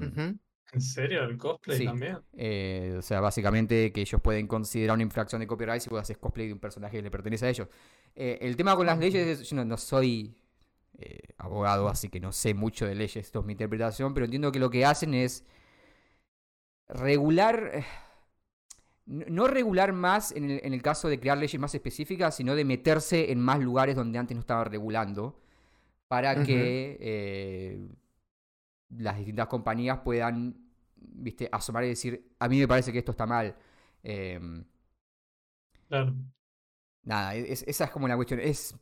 ¿En serio? ¿El cosplay Sí. también? eh, o sea, básicamente que ellos pueden considerar una infracción de copyright si vos haces cosplay de un personaje que le pertenece a ellos. Eh, el tema con las leyes es, yo no, no soy eh, abogado, así que no sé mucho de leyes, esto es mi interpretación, pero entiendo que lo que hacen es regular, eh, no regular más en el, en el caso de crear leyes más específicas, sino de meterse en más lugares donde antes no estaba regulando, para que las distintas compañías puedan, viste, asomar y decir, a mí me parece que esto está mal. Em, Claro. nada, es- esa es como la cuestión. Es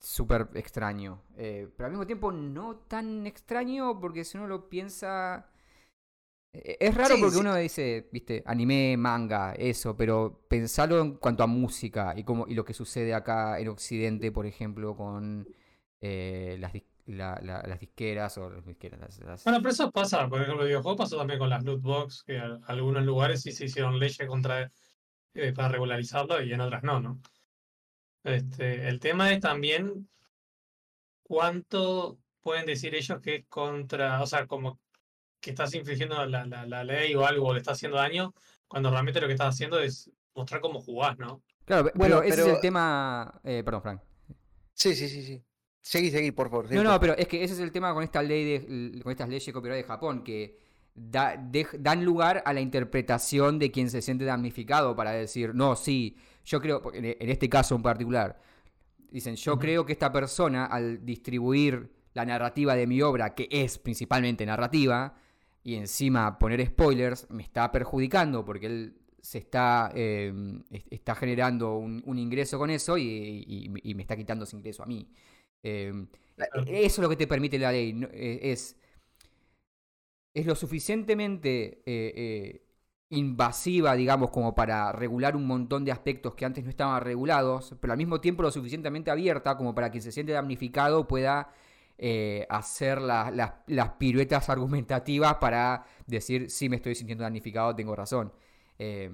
súper extraño. eh, pero al mismo tiempo no tan extraño porque si uno lo piensa... eh, Es raro Sí, porque sí. uno dice, viste, anime, manga, eso, pero pensarlo en cuanto a música y, como, y lo que sucede acá en Occidente, por ejemplo, con eh, las, la- la- las disqueras o las disqueras, las- las- Bueno, pero eso pasa, por ejemplo, el videojuego pasó también con las loot box, que en algunos lugares sí se hicieron leyes contra eh, para regularizarlo y en otras no, ¿no? Este, el tema es también cuánto pueden decir ellos que es contra, o sea, como que estás infringiendo la, la, la ley o algo o le estás haciendo daño, cuando realmente lo que estás haciendo es mostrar cómo jugás, ¿no? Claro, Bueno, pero ese es el tema... eh, perdón, Frank. Sí, sí, sí, sí. Seguí, seguí, por favor. seguí, No, no, pero es que ese es el tema con esta ley de, con estas leyes de copyright de Japón, que da- dan lugar a la interpretación de quien se siente damnificado para decir, no, sí, yo creo, en en este caso en particular, dicen, yo creo que esta persona al distribuir la narrativa de mi obra, que es principalmente narrativa, y encima poner spoilers, me está perjudicando porque él se está, eh, es- está generando un, un ingreso con eso y, y- y me está quitando ese ingreso a mí. Eh, Claro. eso es lo que te permite la ley. no- eh, Es, es lo suficientemente eh, eh, invasiva, digamos, como para regular un montón de aspectos que antes no estaban regulados, pero al mismo tiempo lo suficientemente abierta como para quien se siente damnificado pueda eh, hacer la- las- las piruetas <laughs> argumentativas para decir, sí, me estoy sintiendo damnificado, tengo razón. Eh,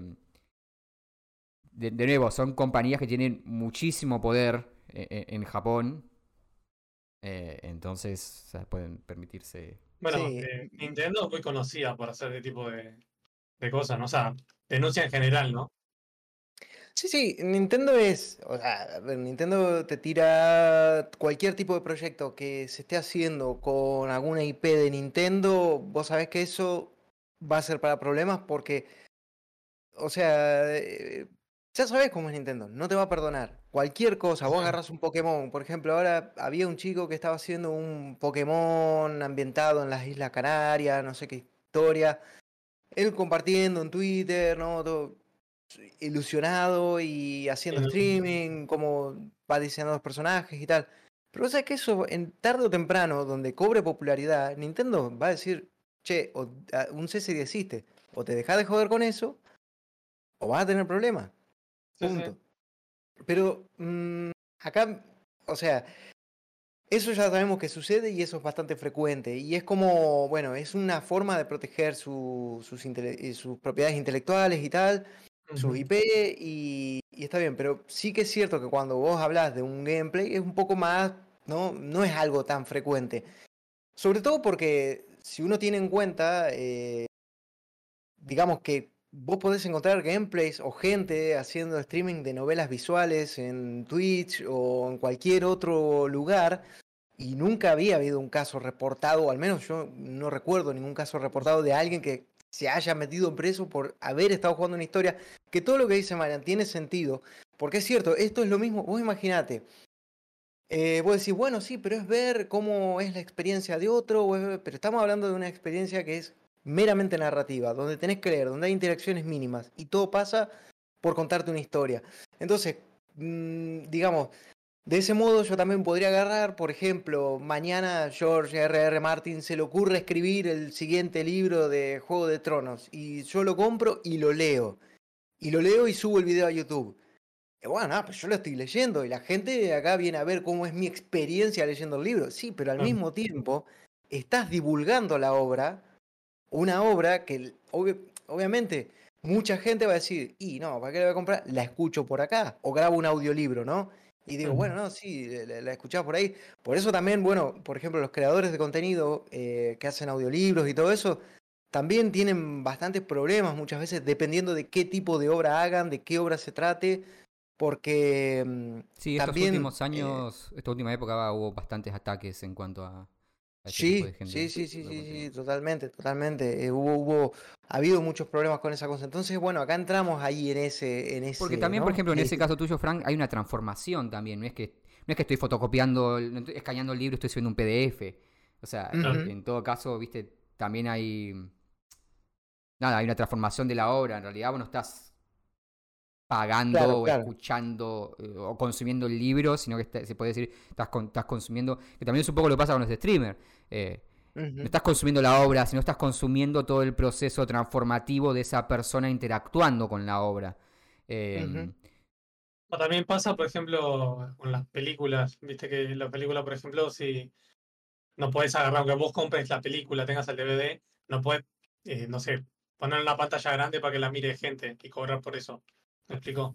de, de nuevo, son compañías que tienen muchísimo poder en Japón. Eh, entonces, o sea, pueden permitirse. Bueno, Sí. eh, Nintendo es muy conocida por hacer este tipo de, de cosas, ¿no? O sea, denuncia en general, ¿no? Sí, sí, Nintendo es, o sea, Nintendo te tira cualquier tipo de proyecto que se esté haciendo con alguna IP de Nintendo, vos sabés que eso va a ser para problemas porque o sea, eh, ya sabes cómo es Nintendo, no te va a perdonar. Cualquier cosa, vos agarras un Pokémon, por ejemplo, ahora había un chico que estaba haciendo un Pokémon ambientado en las Islas Canarias, no sé qué historia. Él compartiendo en Twitter, ¿no? Todo ilusionado y haciendo streaming, como va diseñando los personajes y tal. Pero sabes que eso, en tarde o temprano, donde cobre popularidad, Nintendo va a decir, che, o, un cese existe, o te dejas de joder con eso, o vas a tener problemas. Punto. Pero mm, acá, o sea, eso ya sabemos que sucede y eso es bastante frecuente. Y es como, bueno, es una forma de proteger sus, eh, sus propiedades intelectuales y tal, sus IP, y, y, está bien. Pero sí que es cierto que cuando vos hablas de un gameplay es un poco más, ¿no? No es algo tan frecuente. Sobre todo porque si uno tiene en cuenta, eh, digamos que vos podés encontrar gameplays o gente haciendo streaming de novelas visuales en Twitch o en cualquier otro lugar y nunca había habido un caso reportado, o al menos yo no recuerdo ningún caso reportado de alguien que se haya metido preso por haber estado jugando una historia, que todo lo que dice Marian tiene sentido, porque es cierto, esto es lo mismo, vos imaginate, eh, vos decís, bueno, sí, pero es ver cómo es la experiencia de otro, pero estamos hablando de una experiencia que es meramente narrativa, donde tenés que leer, donde hay interacciones mínimas y todo pasa por contarte una historia. Entonces, mm, digamos, de ese modo yo también podría agarrar, por ejemplo, mañana George R.R. R. Martin se le ocurre escribir el siguiente libro de Juego de Tronos y yo lo compro y lo leo. Y lo leo y subo el video a YouTube. Y bueno, pues yo lo estoy leyendo y la gente acá viene a ver cómo es mi experiencia leyendo el libro. Sí, pero al mismo tiempo estás divulgando la obra una obra que obviamente mucha gente va a decir, y no, ¿para qué la voy a comprar? La escucho por acá o grabo un audiolibro, ¿no? Y digo, bueno, no, sí, la, la por ahí. Por eso también, bueno, por ejemplo, los creadores de contenido eh, que hacen audiolibros y todo eso, también tienen bastantes problemas muchas veces dependiendo de qué tipo de obra hagan, de qué obra se trate, porque... Mm, sí, estos últimos eh, años, esta última época hubo bastantes ataques en cuanto a, Sí, sí, sí, sí, sí, totalmente, totalmente. Eh, hubo, hubo, ha habido muchos problemas con esa cosa. Entonces, bueno, acá entramos ahí en ese, en ese. Porque también, por ejemplo, en ese caso tuyo, Frank, hay una transformación también. No es que, no es que estoy fotocopiando, escaneando el libro, estoy subiendo un PDF. O sea, en todo caso, viste, también hay. Nada, hay una transformación de la obra. En realidad, vos no estás pagando o escuchando eh, o consumiendo el libro, sino que se puede decir, estás, estás consumiendo, que también es un poco lo que pasa con los streamers. Eh, no estás consumiendo la obra, sino estás consumiendo todo el proceso transformativo de esa persona interactuando con la obra. Em, o también pasa, por ejemplo, con las películas. Viste que la película, por ejemplo, si no puedes agarrar, aunque vos compres la película, tengas el DVD, no puedes, eh, no sé, poner en la pantalla grande para que la mire gente y cobrar por eso. ¿Me explicó?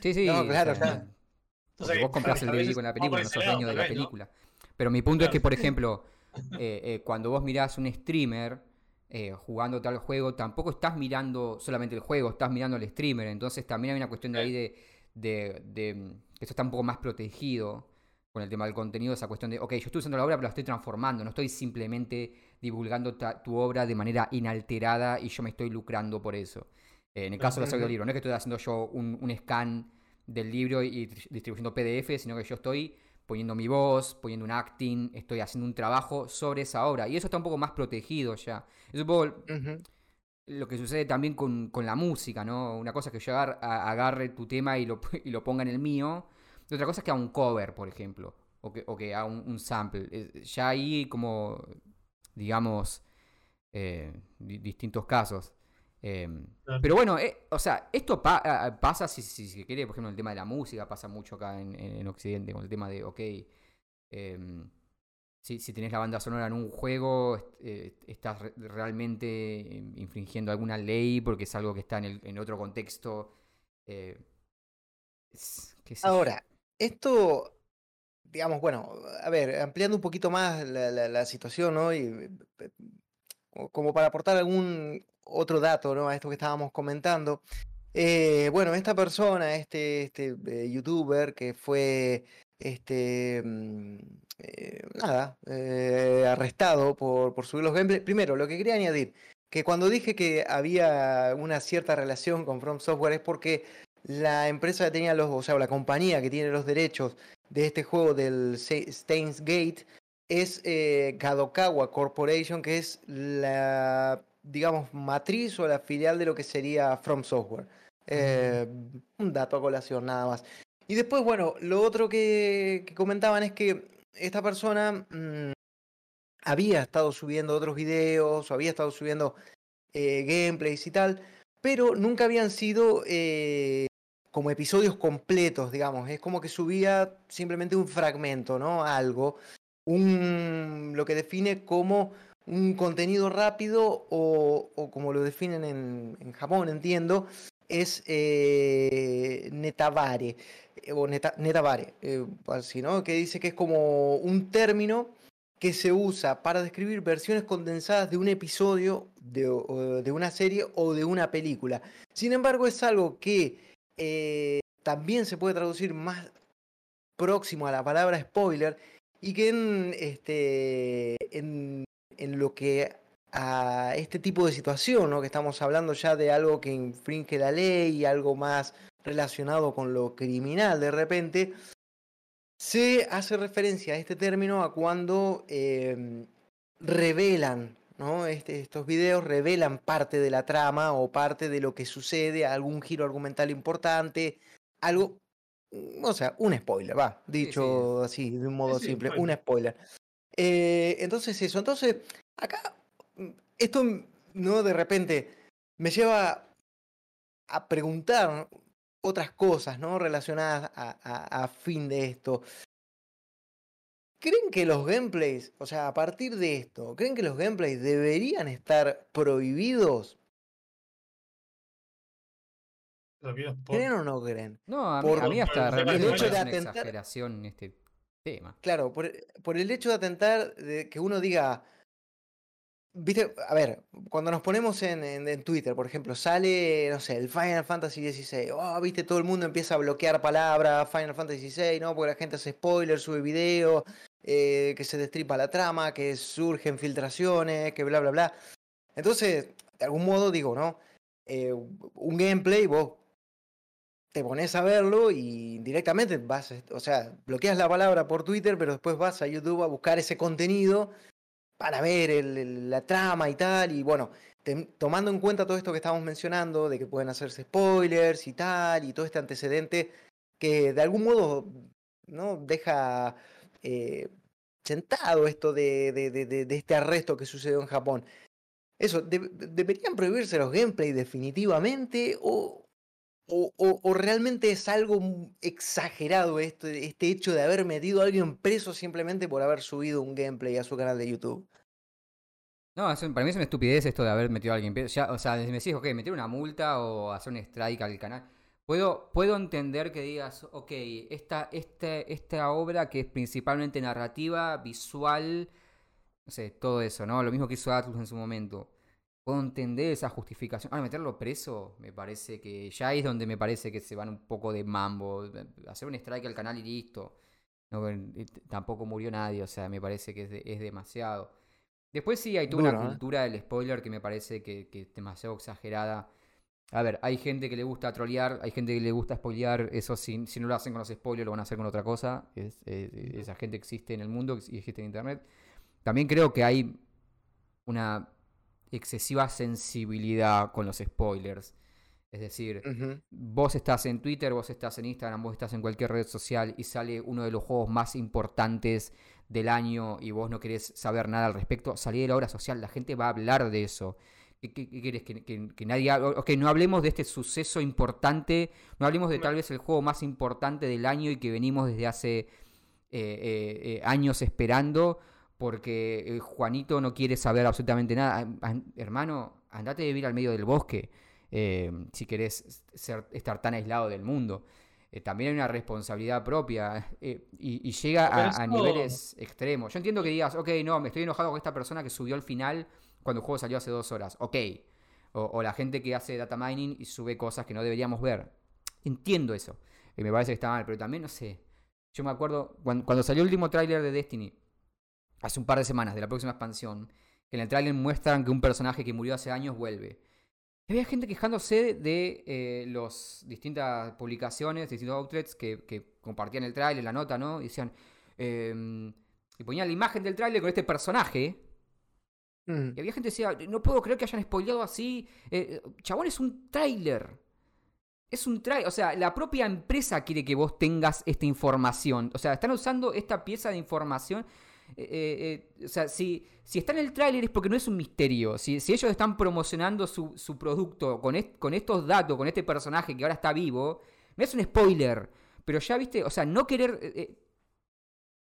Sí, sí. claro, claro. vos compras el DVD con la película, no sos dueño de la película. Pero mi punto es que, por ejemplo, eh, eh, cuando vos mirás un streamer eh, jugando tal juego, tampoco estás mirando solamente el juego, estás mirando al streamer. Entonces también hay una cuestión de ahí de, de, de, que esto está un poco más protegido con el tema del contenido, esa cuestión de, ok, yo estoy usando la obra, pero la estoy transformando, no estoy simplemente divulgando tu obra de manera inalterada y yo me estoy lucrando por eso en el caso de los audiolibros, no es que estoy haciendo yo un, scan del libro y distribuyendo PDF, sino que yo estoy poniendo mi voz, poniendo un acting, estoy haciendo un trabajo sobre esa obra. Y eso está un poco más protegido ya. Es un poco lo que sucede también con, la música, ¿no? Una cosa es que yo agarre, tu tema y lo, <laughs> y lo ponga en el mío. Y otra cosa es que haga un cover, por ejemplo. O que, o que haga un, sample. Ya hay como, digamos, eh, distintos casos. Em, pero bueno, eh, o sea, esto pasa, si, se quiere, por ejemplo, el tema de la música, pasa mucho acá en, Occidente, con el tema de, ok, em, si, si, tenés la banda sonora en un juego, eh, estás realmente infringiendo alguna ley porque es algo que está en, en otro contexto. Eh, Ahora, esto, digamos, bueno, a ver, ampliando un poquito más la, la situación, ¿no? Y, como para aportar algún otro dato ¿no? a esto que estábamos comentando. Eh, bueno, esta persona, este, este eh, youtuber que fue este mm, eh, nada arrestado por, por subir los gameplays. Primero, lo que quería añadir, que cuando dije que había una cierta relación con From Software es porque la empresa que tenía los, o sea, la compañía que tiene los derechos de este juego del Stains Gate es Kadokawa Corporation, que es la, digamos, matriz o la filial de lo que sería From Software. Eh, un dato a colación, nada más. Y después, bueno, lo otro que, comentaban es que esta persona mm, había estado subiendo otros videos, o había estado subiendo eh, gameplays y tal, pero nunca habían sido como episodios completos, digamos. Es como que subía simplemente un fragmento, ¿no? Algo un, lo que define como un contenido rápido o, como lo definen en, Japón, entiendo, es eh, netavare eh, o neta, eh, así, ¿no? Que dice que es como un término que se usa para describir versiones condensadas de un episodio de, de una serie o de una película. Sin embargo, es algo que también se puede traducir más próximo a la palabra spoiler y que en, este, en, en lo que a este tipo de situación, ¿no? que estamos hablando ya de algo que infringe la ley y algo más relacionado con lo criminal de repente, se hace referencia a este término a cuando em, revelan, ¿no? Este, estos videos revelan parte de la trama o parte de lo que sucede, algún giro argumental importante, algo o sea, un spoiler, va, dicho así, de un modo simple, un spoiler. Eh, entonces eso, entonces, acá, mm, esto, ¿no? De repente me lleva a preguntar otras cosas, ¿no? Relacionadas a, a fin de esto. ¿Creen que los gameplays, o sea, a partir de esto, ¿creen que los gameplays deberían estar prohibidos? ¿Creen o no creen? No, a mí, hasta el hecho de atentar, exageración en este tema. Claro, por, por, el hecho de atentar, de que uno diga, viste, a ver, cuando nos ponemos en, en, Twitter, por ejemplo, sale, no sé, el Final Fantasy XVI, oh, viste, todo el mundo empieza a bloquear palabras, Final Fantasy XVI, ¿no? Porque la gente hace spoilers, sube videos, eh, que se destripa la trama, que surgen filtraciones, que bla, bla, bla. Entonces, de algún modo digo, ¿no? Eh, un gameplay, vos te pones a verlo y directamente vas, o sea, bloqueas la palabra por Twitter, pero después vas a YouTube a buscar ese contenido para ver la trama y tal. Y bueno, tomando en cuenta todo esto que estamos mencionando, de que pueden hacerse spoilers y tal, y todo este antecedente que de algún modo ¿no? deja eh, sentado esto de, de, este arresto que sucedió en Japón. Eso, ¿deberían prohibirse los gameplays definitivamente? ¿O, o, realmente es algo exagerado este hecho de haber metido a alguien preso simplemente por haber subido un gameplay a su canal de YouTube? No, para mí es una estupidez esto de haber metido a alguien preso. o sea, me decís, ok, meter una multa o hacer un strike al canal. Puedo, puedo entender que digas, ok, esta, este, esta obra que es principalmente narrativa, visual, no sé, todo eso, ¿no? Lo mismo que hizo Atlus en su momento puedo entender esa justificación. Ahora, meterlo preso, me parece que ya es donde me parece que se van un poco de mambo. Hacer un strike al canal y listo. No, tampoco murió nadie, o sea, me parece que es, demasiado. Después sí hay toda una ¿eh? cultura del spoiler que me parece que, es demasiado exagerada. A ver, hay gente que le gusta trolear, hay gente que le gusta spoilear, eso si, si no lo hacen con los spoilers lo van a hacer con otra cosa. esa gente existe en el mundo y existe en Internet. También creo que hay una excesiva sensibilidad con los spoilers. Es decir, vos estás en Twitter, vos estás en Instagram, vos estás en cualquier red social y sale uno de los juegos más importantes del año y vos no querés saber nada al respecto, salí de la obra social, la gente va a hablar de eso. ¿Qué, querés? Que, nadie que no hablemos de este suceso importante, no hablemos de tal vez el juego más importante del año y que venimos desde hace eh, eh, eh, años esperando porque eh, Juanito no quiere saber absolutamente nada. hermano, andate a vivir al medio del bosque eh, si querés ser, estar tan aislado del mundo. Eh, también hay una responsabilidad propia y, llega a, niveles extremos. Yo entiendo que digas, ok, no, me estoy enojado con esta persona que subió al final cuando el juego salió hace dos horas. Ok. O, la gente que hace data mining y sube cosas que no deberíamos ver. Entiendo eso. me parece que está mal, pero también no sé. Yo me acuerdo cuando, cuando salió el último tráiler de Destiny hace un par de semanas de la próxima expansión, que en el tráiler muestran que un personaje que murió hace años vuelve. Y había gente quejándose de eh, las distintas publicaciones, distintos outlets que, que compartían el tráiler, la nota, ¿no? Y decían, em, y ponían la imagen del tráiler con este personaje. Mm. Y había gente que decía, no puedo creer que hayan spoileado así. Eh, chabón, es un tráiler. Es un tráiler. O sea, la propia empresa quiere que vos tengas esta información. O sea, están usando esta pieza de información. Eh, eh, o sea, si, si está en el tráiler es porque no es un misterio. Si, si ellos están promocionando su, su producto con, est- con estos datos, con este personaje que ahora está vivo, no es un spoiler. Pero ya viste, o sea, no querer. eh,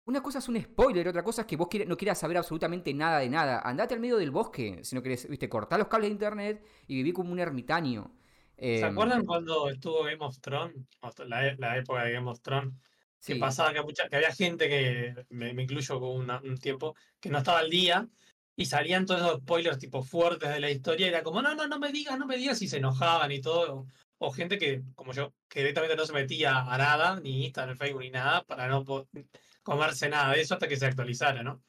una cosa es un spoiler, otra cosa es que vos quiere- no quieras saber absolutamente nada de nada. Andate al medio del bosque, si no querés, viste, cortar los cables de internet y vivir como un ermitaño. ¿Se acuerdan cuando estuvo Game of Thrones? La, la época de Game of Thrones. Que pasaba que, mucha, que había gente que, me, me incluyo con una- un tiempo, que no estaba al día y salían todos esos spoilers tipo fuertes de la historia y era como, no, no, no me digas, no me digas y se enojaban y todo. O gente que, como yo, que directamente no se metía a nada, ni Instagram, Facebook, ni nada, para no comerse nada de eso hasta que se actualizara, ¿no?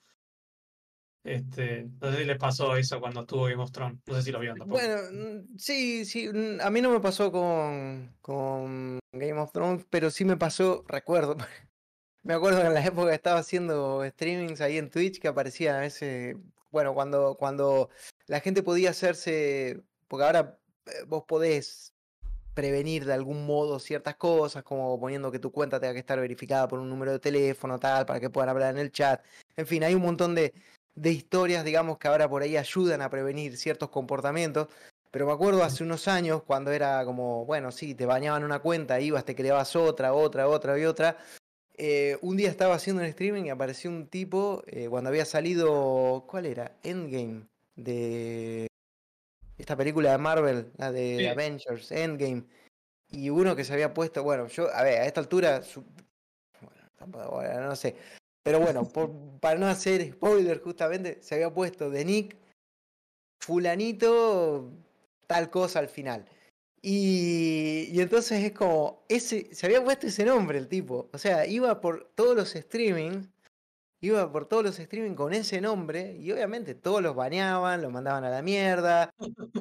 Este, no sé si les pasó eso cuando estuvo Game of Thrones. No sé si lo vieron tampoco. Bueno, mm, sí, sí, mm, a mí no me pasó con, con Game of Thrones, pero sí me pasó, recuerdo, <laughs> me acuerdo que en la época estaba haciendo streamings ahí en Twitch que aparecía a veces, bueno, cuando, cuando la gente podía hacerse, porque ahora eh, vos podés prevenir de algún modo ciertas cosas, como poniendo que tu cuenta tenga que estar verificada por un número de teléfono, tal, para que puedan hablar en el chat. En fin, hay un montón de, de historias, digamos, que ahora por ahí ayudan a prevenir ciertos comportamientos. Pero me acuerdo hace unos años cuando era como, bueno, sí, te bañaban una cuenta, ibas, te creabas otra, otra, otra y otra. Eh, un día estaba haciendo un streaming y apareció un tipo eh, cuando había salido, ¿cuál era? Endgame, de esta película de Marvel, la de Sí. Avengers, Endgame. Y uno que se había puesto, bueno, yo, a ver, a esta altura, su- bueno, tampoco, bueno, no sé. Pero bueno, por- para no hacer spoiler, justamente, se había puesto de Nick, fulanito, tal cosa al final. Y, y entonces es como, ese, se había puesto ese nombre el tipo. O sea, iba por todos los streamings, iba por todos los streamings con ese nombre, y obviamente todos los baneaban, los mandaban a la mierda,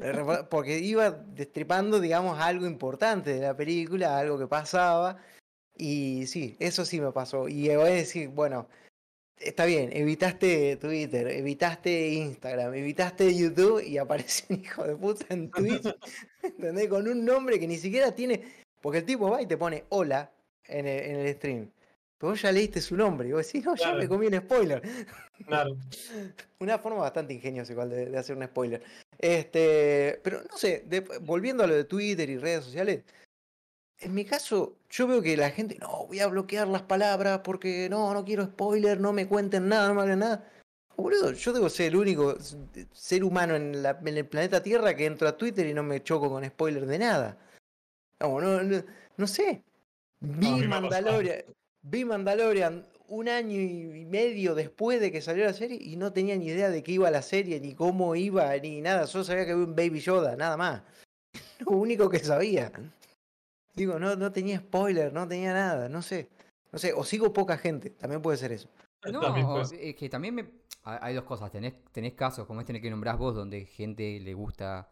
eh, porque iba destripando, digamos, algo importante de la película, algo que pasaba. Y sí, eso sí me pasó. Y voy a decir, bueno, está bien, evitaste Twitter, evitaste Instagram, evitaste YouTube y aparece un hijo de puta en Twitch, <laughs> ¿entendés? Con un nombre que ni siquiera tiene. Porque el tipo va y te pone hola en el, en el stream. Pero vos ya leíste su nombre y vos decís, no, ya me comí un spoiler. Claro. <laughs> Una forma bastante ingeniosa igual de, de hacer un spoiler. Este, pero no sé, de- volviendo a lo de Twitter y redes sociales, en mi caso, yo veo que la gente, no, voy a bloquear las palabras porque no, no quiero spoiler, no me cuenten nada, no me hablen nada. Boludo, yo debo ser el único ser humano en, la- en el planeta Tierra que entro a Twitter y no me choco con spoiler de nada. No, no, no, no sé. Vi pasado. Mandalorian, vi Mandalorian un año y medio después de que salió la serie y no tenía ni idea de qué iba la serie, ni cómo iba, ni nada. Solo sabía que había un Baby Yoda, nada más. <laughs> Lo único que sabía. Digo, no, no tenía spoiler, no tenía nada, no sé. No sé, o sigo poca gente, también puede ser eso. No, También es que también me... ha- Hay dos cosas. Tenés, tenés casos como este que nombrás vos, donde gente le gusta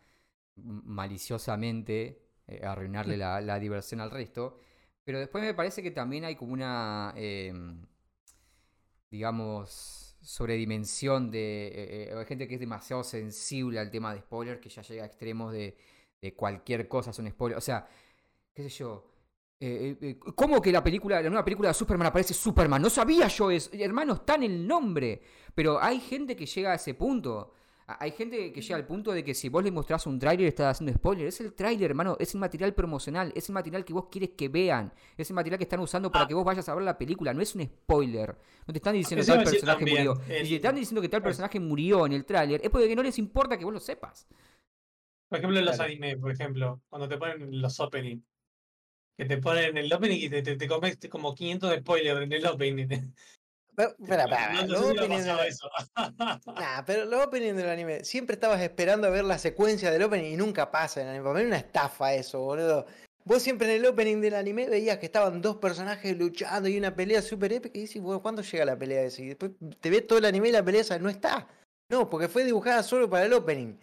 maliciosamente eh, arruinarle la, la diversión al resto. Pero después me parece que también hay como una, em, digamos, sobredimensión de... eh, eh, hay gente que es demasiado sensible al tema de spoiler, que ya llega a extremos de, de cualquier cosa es un spoiler. O sea, qué sé yo. Eh, eh, eh, ¿Cómo que la película, la nueva película de Superman aparece Superman? No sabía yo eso. Hermano, está en el nombre. Pero hay gente que llega a ese punto. Hay gente que llega al punto de que si vos le mostrás un tráiler estás haciendo spoiler. Es el tráiler, hermano. Es el material promocional. Es el material que vos quieres que vean. Es el material que están usando para Ah. que vos vayas a ver la película. No es un spoiler. No te están diciendo Eso tal iba a decir personaje también, murió. Y si te están diciendo que tal es- personaje murió en el tráiler, es porque no les importa que vos lo sepas. Por ejemplo, en los Claro. anime, por ejemplo, cuando te ponen los opening, que te ponen el opening y te, te, te comes como 500 spoilers en el opening. Pero, <laughs> espera, espera, No, no del- eso. <laughs> Nah, pero los openings del anime, siempre estabas esperando a ver la secuencia del opening y nunca pasa en el anime. Para mí es una estafa eso, boludo. Vos siempre en el opening del anime veías que estaban dos personajes luchando y una pelea súper épica y dices, bueno, ¿cuándo llega la pelea esa? Y después te ves todo el anime y la pelea esa no está. No, porque fue dibujada solo para el opening.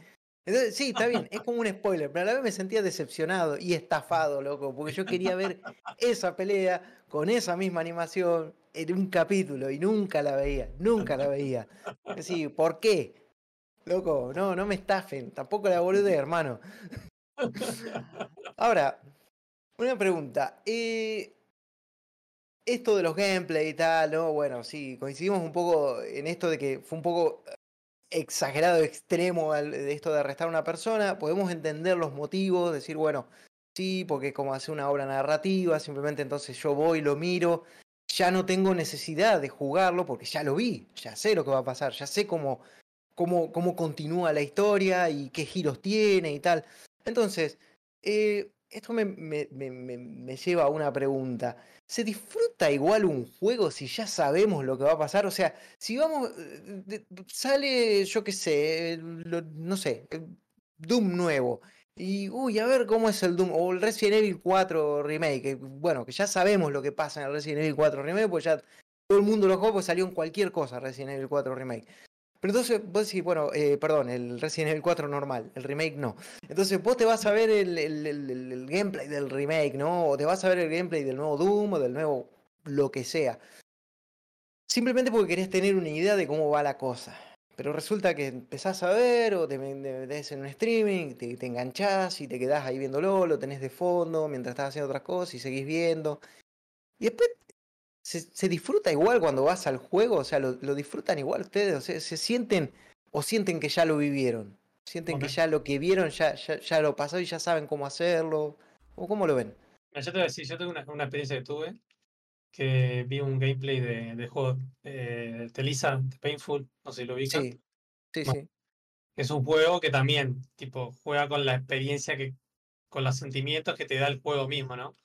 Entonces, sí, está bien, es como un spoiler, pero a la vez me sentía decepcionado y estafado, loco, porque yo quería ver esa pelea con esa misma animación en un capítulo y nunca la veía, nunca la veía. Sí, ¿por qué? Loco, no, no me estafen, tampoco la de hermano. Ahora, una pregunta. Eh, esto de los gameplay y tal, ¿no? Bueno, sí, coincidimos un poco en esto de que fue un poco exagerado, extremo de esto de arrestar a una persona. Podemos entender los motivos, decir, bueno, sí, porque como hacer una obra narrativa, simplemente entonces yo voy, lo miro, ya no tengo necesidad de jugarlo porque ya lo vi, ya sé lo que va a pasar, ya sé cómo, cómo, cómo continúa la historia y qué giros tiene y tal. Entonces, eh, esto me, me, me, lleva a una pregunta. ¿Se disfruta igual un juego si ya sabemos lo que va a pasar? O sea, si vamos, eh, sale, yo qué sé, no sé, Doom nuevo. Y, uy, a ver cómo es el Doom, o el Resident Evil 4 Remake. bueno, que ya sabemos lo que pasa en el Resident Evil 4 Remake, pues ya todo el mundo lo jugó, pues salió en cualquier cosa Resident Evil 4 Remake. Pero entonces vos decís, bueno, eh, perdón, el Resident Evil 4 normal, el remake no. Entonces vos te vas a ver el, gameplay del remake, ¿no? O te vas a ver el gameplay del nuevo Doom o del nuevo lo que sea. Simplemente porque querés tener una idea de cómo va la cosa. Pero resulta que empezás a ver o te metes en un streaming, te, te enganchás y te quedás ahí viéndolo, lo tenés de fondo mientras estás haciendo otras cosas y seguís viendo. Y después se, disfruta igual cuando vas al juego, o sea, lo, disfrutan igual ustedes, o sea, se sienten o sienten que ya lo vivieron, sienten que ya lo que vieron ya, ya, lo pasó y ya saben cómo hacerlo, o cómo lo ven. Yo te voy a decir, yo tengo una, una experiencia que tuve, que vi un gameplay de, de juego eh, Telisa, Painful, no sé si lo vi. Sí, sí, sí. Es un juego que también, tipo, juega con la experiencia que, con los sentimientos que te da el juego mismo, ¿no?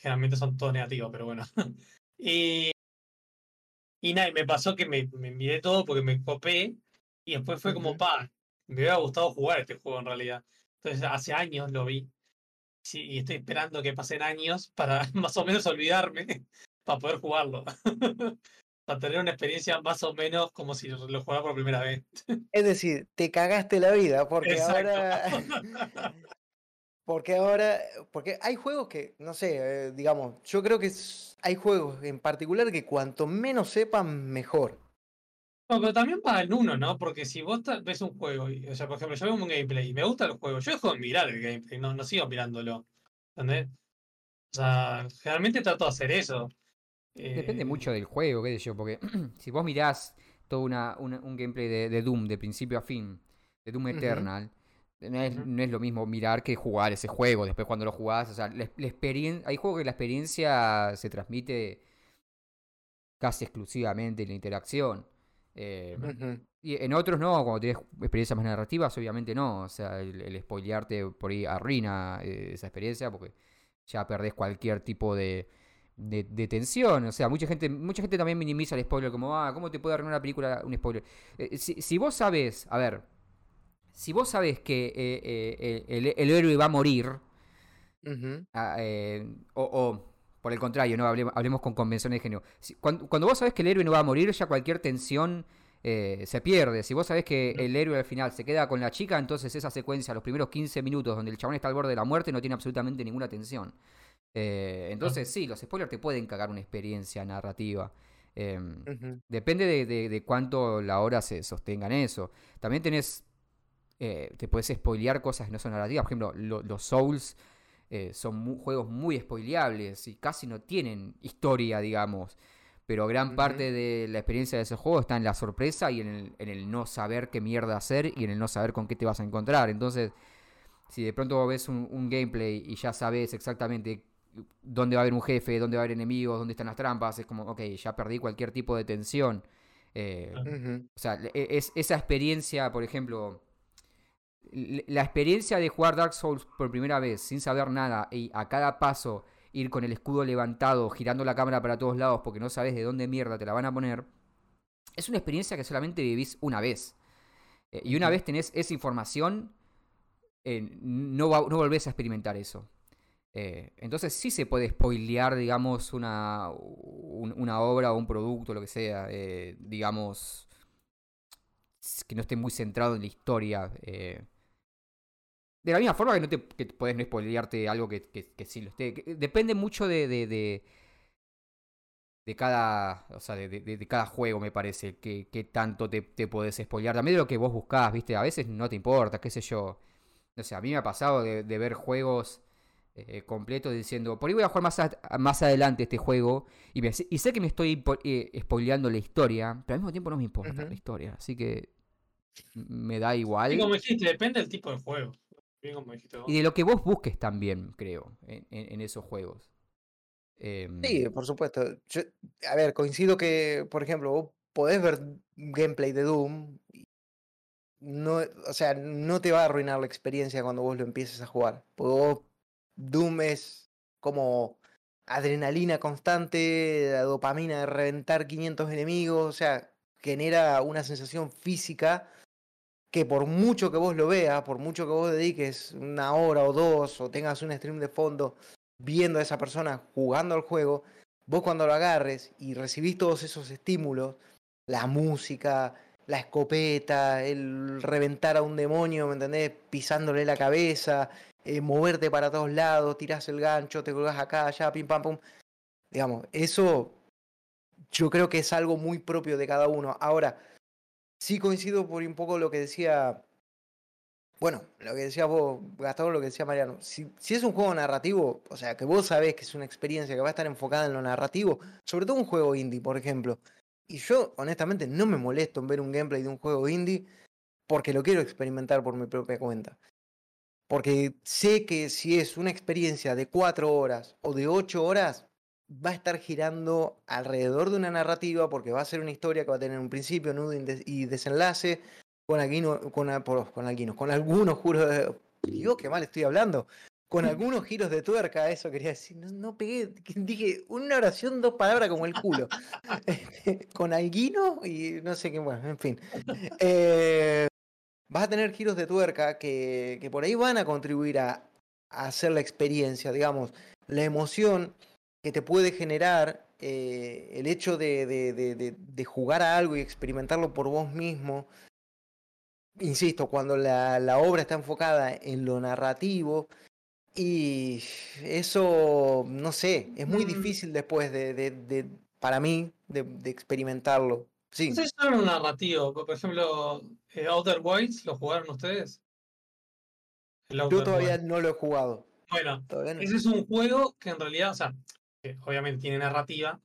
Generalmente son todos negativos, pero bueno. <laughs> y, y nada, me pasó que me, me miré todo porque me copé y después fue como, pa, me hubiera gustado jugar este juego en realidad. Entonces hace años lo vi. Sí, y estoy esperando que pasen años para <laughs> más o menos olvidarme <laughs> para poder jugarlo. para tener una experiencia más o menos como si lo jugara por primera vez. Es decir, te cagaste la vida porque ahora Porque ahora, porque hay juegos que, no sé, eh, digamos, yo creo que hay juegos en particular que cuanto menos sepan, mejor. No, pero también para el uno, ¿no? Porque si vos ves un juego, y, o sea, por ejemplo, yo veo un gameplay y me gusta el juego, yo dejo de mirar el gameplay, no, no sigo mirándolo. ¿Entendés? O sea, generalmente trato de hacer eso. Depende eh, mucho del juego, qué sé yo, porque <clears throat> si vos mirás todo una, un gameplay de, Doom de principio a fin, de Doom Eternal, no es, lo mismo mirar que jugar ese juego. Después cuando lo jugás, o sea, la, experiencia, hay juegos que la experiencia se transmite casi exclusivamente en la interacción. Eh, y en otros no, cuando tienes experiencias más narrativas, obviamente no. O sea, el, spoilearte por ahí arruina eh, esa experiencia porque ya perdés cualquier tipo de, de, tensión. O sea, mucha gente, mucha gente también minimiza el spoiler como, ah, ¿cómo te puede arruinar una película un spoiler? Eh, si, si vos sabes, a ver, si vos sabes que eh, eh, el, héroe va a morir, ah, eh, o, por el contrario, no hablemos, con convenciones de género. cuando, vos sabes que el héroe no va a morir, ya cualquier tensión se pierde. Si vos sabés que el héroe al final se queda con la chica, entonces esa secuencia, los primeros 15 minutos donde el chabón está al borde de la muerte, no tiene absolutamente ninguna tensión. entonces, sí, los spoilers te pueden cagar una experiencia narrativa. Em, depende de, de, cuánto la hora se sostenga en eso. También tenés eh, te puedes spoilear cosas que no son narrativas. Por ejemplo, los Souls eh, son juegos muy spoileables y casi no tienen historia, digamos. Pero gran parte de la experiencia de ese juego está en la sorpresa y en el, no saber qué mierda hacer y en el no saber con qué te vas a encontrar. Entonces, si de pronto ves un, gameplay y ya sabes exactamente dónde va a haber un jefe, dónde va a haber enemigos, dónde están las trampas, es como, ok, ya perdí cualquier tipo de tensión. Eh, o sea, es, esa experiencia, por ejemplo, la experiencia de jugar Dark Souls por primera vez sin saber nada y a cada paso ir con el escudo levantado, girando la cámara para todos lados porque no sabes de dónde mierda te la van a poner, es una experiencia que solamente vivís una vez. Eh, y una vez tenés esa información, eh, no, no volvés a experimentar eso. Eh, entonces sí se puede spoilear, digamos, una, una obra o un producto, lo que sea, digamos, que no esté muy centrado en la historia. eh. De la misma forma que no te que podés no spoilearte algo que, que, que sí lo esté. que- depende mucho de, de, de, de cada. O sea, de, de- cada juego, me parece. Que, que tanto te, te podés spoilear. También de lo que vos buscás, ¿viste? A veces no te importa, qué sé yo. No sé, a mí me ha pasado de, ver juegos eh, completos diciendo, por ahí voy a jugar más, a- más adelante este juego. Y, me- y sé que me estoy eh, spoileando la historia, pero al mismo tiempo no me importa la historia. Así que me da igual. Y como dijiste, depende del tipo de juego. Bien como dijiste vos. Y de lo que vos busques también, creo, en, en- en esos juegos. Em, Sí, por supuesto. Yo- a ver, coincido que, por ejemplo, vos podés ver gameplay de Doom. y No, o sea, no te va a arruinar la experiencia cuando vos lo empieces a jugar. Porque vos- Doom es como adrenalina constante, la dopamina de reventar 500 enemigos, o sea, genera una sensación física que por mucho que vos lo veas, por mucho que vos dediques una hora o dos, o tengas un stream de fondo viendo a esa persona jugando al juego, vos cuando lo agarres y recibís todos esos estímulos, la música, la escopeta, el reventar a un demonio, ¿me entendés? Pisándole la cabeza, eh, moverte para todos lados, tirás el gancho, te colgás acá, allá, pim pam pum. Digamos, eso yo creo que es algo muy propio de cada uno. Ahora, sí coincido por un poco lo que decía. Bueno, lo que decía vos, Gastón, lo que decía Mariano. Si, es un juego narrativo, o sea, que vos sabés que es una experiencia que va a estar enfocada en lo narrativo, sobre todo un juego indie, por ejemplo. Y yo, honestamente, no me molesto en ver un gameplay de un juego indie porque lo quiero experimentar por mi propia cuenta. Porque sé que si es una experiencia de cuatro horas o de ocho horas, va a estar girando alrededor de una narrativa porque va a ser una historia que va a tener un principio, nudo y des- y desenlace con, alguino- con, a- por- con, algunos, con algunos juros de... Dios, qué mal estoy hablando. Con <laughs> algunos giros de tuerca, eso quería decir. No, no pegué, dije una oración, dos palabras como el culo. <laughs> Este, con alguino y no sé qué, bueno, en fin. Eh, vas a tener giros de tuerca que, que por ahí van a contribuir a, a hacer la experiencia, digamos, la emoción que te puede generar eh, el hecho de, de- de- de- de jugar a algo y experimentarlo por vos mismo. Insisto, cuando la, la obra está enfocada en lo narrativo y eso, no sé, es muy Mm. difícil después de, de- de- para mí, de, de experimentarlo. Sí, No sé si un narrativo. Por ejemplo, eh, Outer Wilds, ¿lo jugaron ustedes? Yo todavía Wilds. no lo he jugado. Bueno, no. ese es un juego que en realidad, o sea, que obviamente tiene narrativa,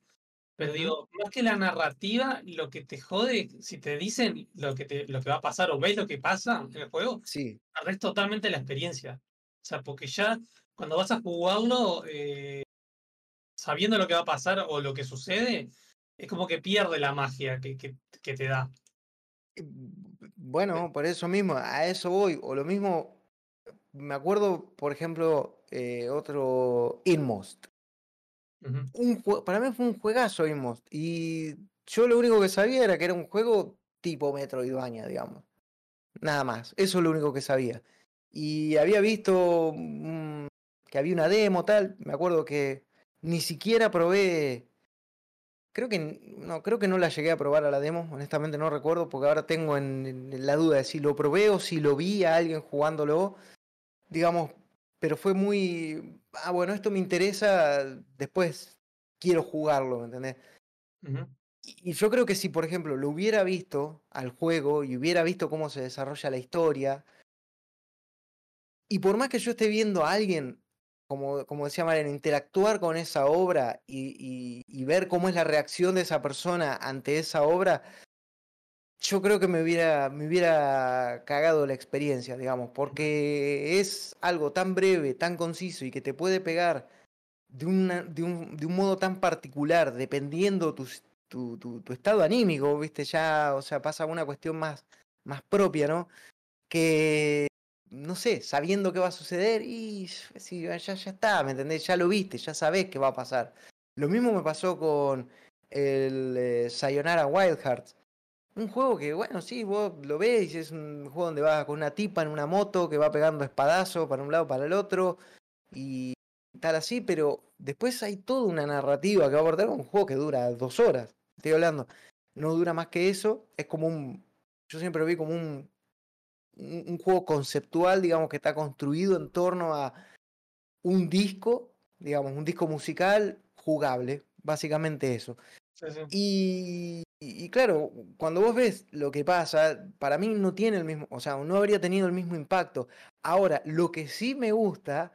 pero digo, más que la narrativa, lo que te jode, si te dicen lo que, te, lo que va a pasar o ves lo que pasa en el juego, Sí, perdés totalmente la experiencia. O sea, porque ya cuando vas a jugarlo, eh, sabiendo lo que va a pasar o lo que sucede, es como que pierde la magia que, que, que te da. Eh, Bueno, por eso mismo, a eso voy. O lo mismo, me acuerdo, por ejemplo, eh, otro Inmost. Un para mí fue un juegazo. Y yo lo único que sabía era que era un juego tipo Metroidvania, digamos. Nada más. Eso es lo único que sabía. Y había visto mm, que había una demo, tal. Me acuerdo que ni siquiera probé. Creo que no, creo que no la llegué a probar a la demo, honestamente no recuerdo, porque ahora tengo en, en la duda de si lo probé o si lo vi a alguien jugándolo, digamos, pero fue muy, ah, bueno, esto me interesa, después quiero jugarlo, ¿me entendés? Y y yo creo que si, por ejemplo, lo hubiera visto al juego y hubiera visto cómo se desarrolla la historia, y por más que yo esté viendo a alguien, como, como decía Mariano, interactuar con esa obra y, y- y ver cómo es la reacción de esa persona ante esa obra, yo creo que me hubiera, me hubiera cagado la experiencia, digamos, porque es algo tan breve, tan conciso y que te puede pegar de, una- de, un, de un modo tan particular, dependiendo tu, tu, tu estado anímico, ¿viste? Ya, o sea, pasa una cuestión más, más propia, ¿no? Que, no sé, sabiendo qué va a suceder y sí, ya, ya está, ¿me entendés? Ya lo viste, ya sabés qué va a pasar. Lo mismo me pasó con el eh, Sayonara Wild Hearts. Un juego que, bueno, sí, vos lo ves, es un juego donde vas con una tipa en una moto que va pegando espadazos para un lado para el otro y tal así, pero después hay toda una narrativa que va a aportar un juego que dura dos horas. Estoy hablando, no dura más que eso, es como un yo siempre lo vi como un, un, un juego conceptual, digamos, que está construido en torno a un disco, digamos, un disco musical jugable, básicamente eso. Sí, sí. Y, y claro, cuando vos ves lo que pasa, para mí no tiene el mismo, o sea, no habría tenido el mismo impacto. Ahora, lo que sí me gusta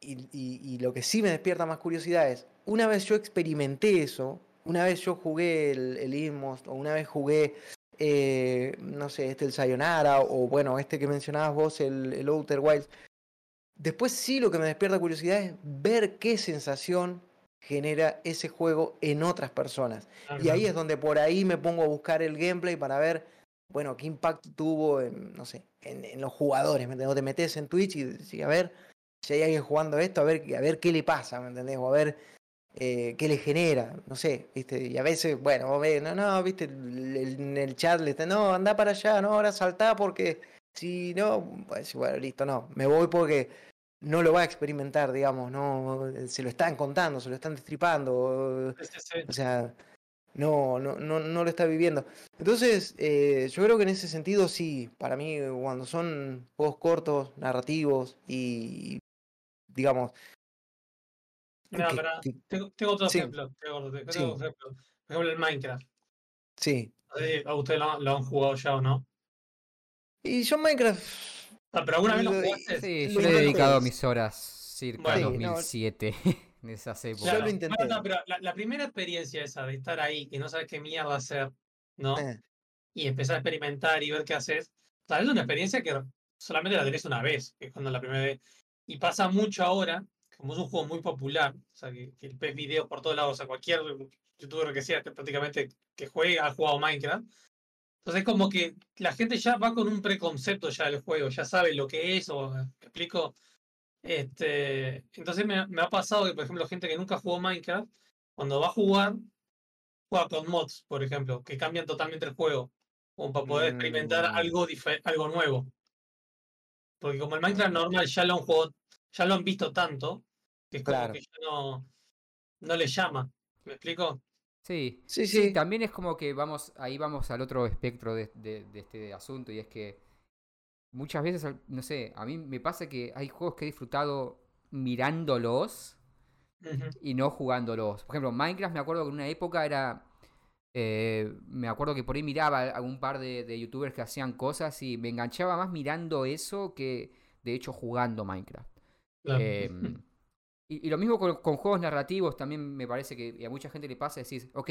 y, lo que sí me despierta más curiosidad es, una vez yo experimenté eso, una vez yo jugué el, el Inmost, o una vez jugué, eh, no sé, este el Sayonara, o bueno, este que mencionabas vos, el, el Outer Wilds, después sí lo que me despierta curiosidad es ver qué sensación genera ese juego en otras personas. Y ahí es donde por ahí me pongo a buscar el gameplay para ver, bueno, qué impacto tuvo en, no sé, en, en los jugadores, ¿me entendés? Te metes en Twitch y decís, a ver, si hay alguien jugando esto, a ver, a ver qué le pasa, ¿me entendés? O a ver eh, qué le genera, no sé, ¿viste? Y a veces, bueno, vos ves, no, no, ¿viste? En el chat le está, no, anda para allá, no, ahora saltá porque si no, pues bueno, listo, no, me voy porque no lo va a experimentar, digamos, no, se lo están contando, se lo están destripando, Sí, sí, sí. o sea, no, no, no, no lo está viviendo. Entonces, eh, yo creo que en ese sentido sí, para mí cuando son juegos cortos, narrativos y, digamos, Mira, que- tengo, tengo otro Sí. ejemplo. Tengo, otro- tengo Sí. otro ejemplo. Por ejemplo, el Minecraft. sí. A ustedes lo, lo han jugado ya o no. Y yo Minecraft, Ah, pero alguna vez lo jugaste. Sí, yo le he dedicado mis horas circa Bueno. Sí, no. 2007, <laughs> en esas Yo épocas. lo intenté. Bueno, no, pero la, la primera experiencia esa de estar ahí y no sabes qué mierda hacer, ¿no? eh, Y empezar a experimentar y ver qué haces. O sea, es una experiencia que solamente la tenés una vez, que es cuando la primera vez. Y pasa mucho ahora, como es un juego muy popular, o sea, que, que ves videos por todos lados, o sea, cualquier youtuber que sea, que prácticamente que juegue, ha jugado Minecraft. Entonces es como que la gente ya va con un preconcepto ya del juego, ya sabe lo que es, o ¿me explico. Este, entonces me, ha- me ha pasado que, por ejemplo, gente que nunca jugó Minecraft, cuando va a jugar, juega con mods, por ejemplo, que cambian totalmente el juego, como para poder experimentar Mm. algo, algo nuevo. Porque como el Minecraft normal ya lo han jugado, ya lo han visto tanto, que es como Claro. que ya no, no les llama. ¿Me explico? Sí, Sí, sí, sí. también es como que vamos, ahí vamos al otro espectro de, de- de este asunto y es que muchas veces, no sé, a mí me pasa que hay juegos que he disfrutado mirándolos y no jugándolos. Por ejemplo, Minecraft me acuerdo que en una época era... eh, me acuerdo que por ahí miraba a un par de, de youtubers que hacían cosas y me enganchaba más mirando eso que de hecho jugando Minecraft. Claro. Em, y, y lo mismo con, con juegos narrativos, también me parece que a mucha gente le pasa decir, ok,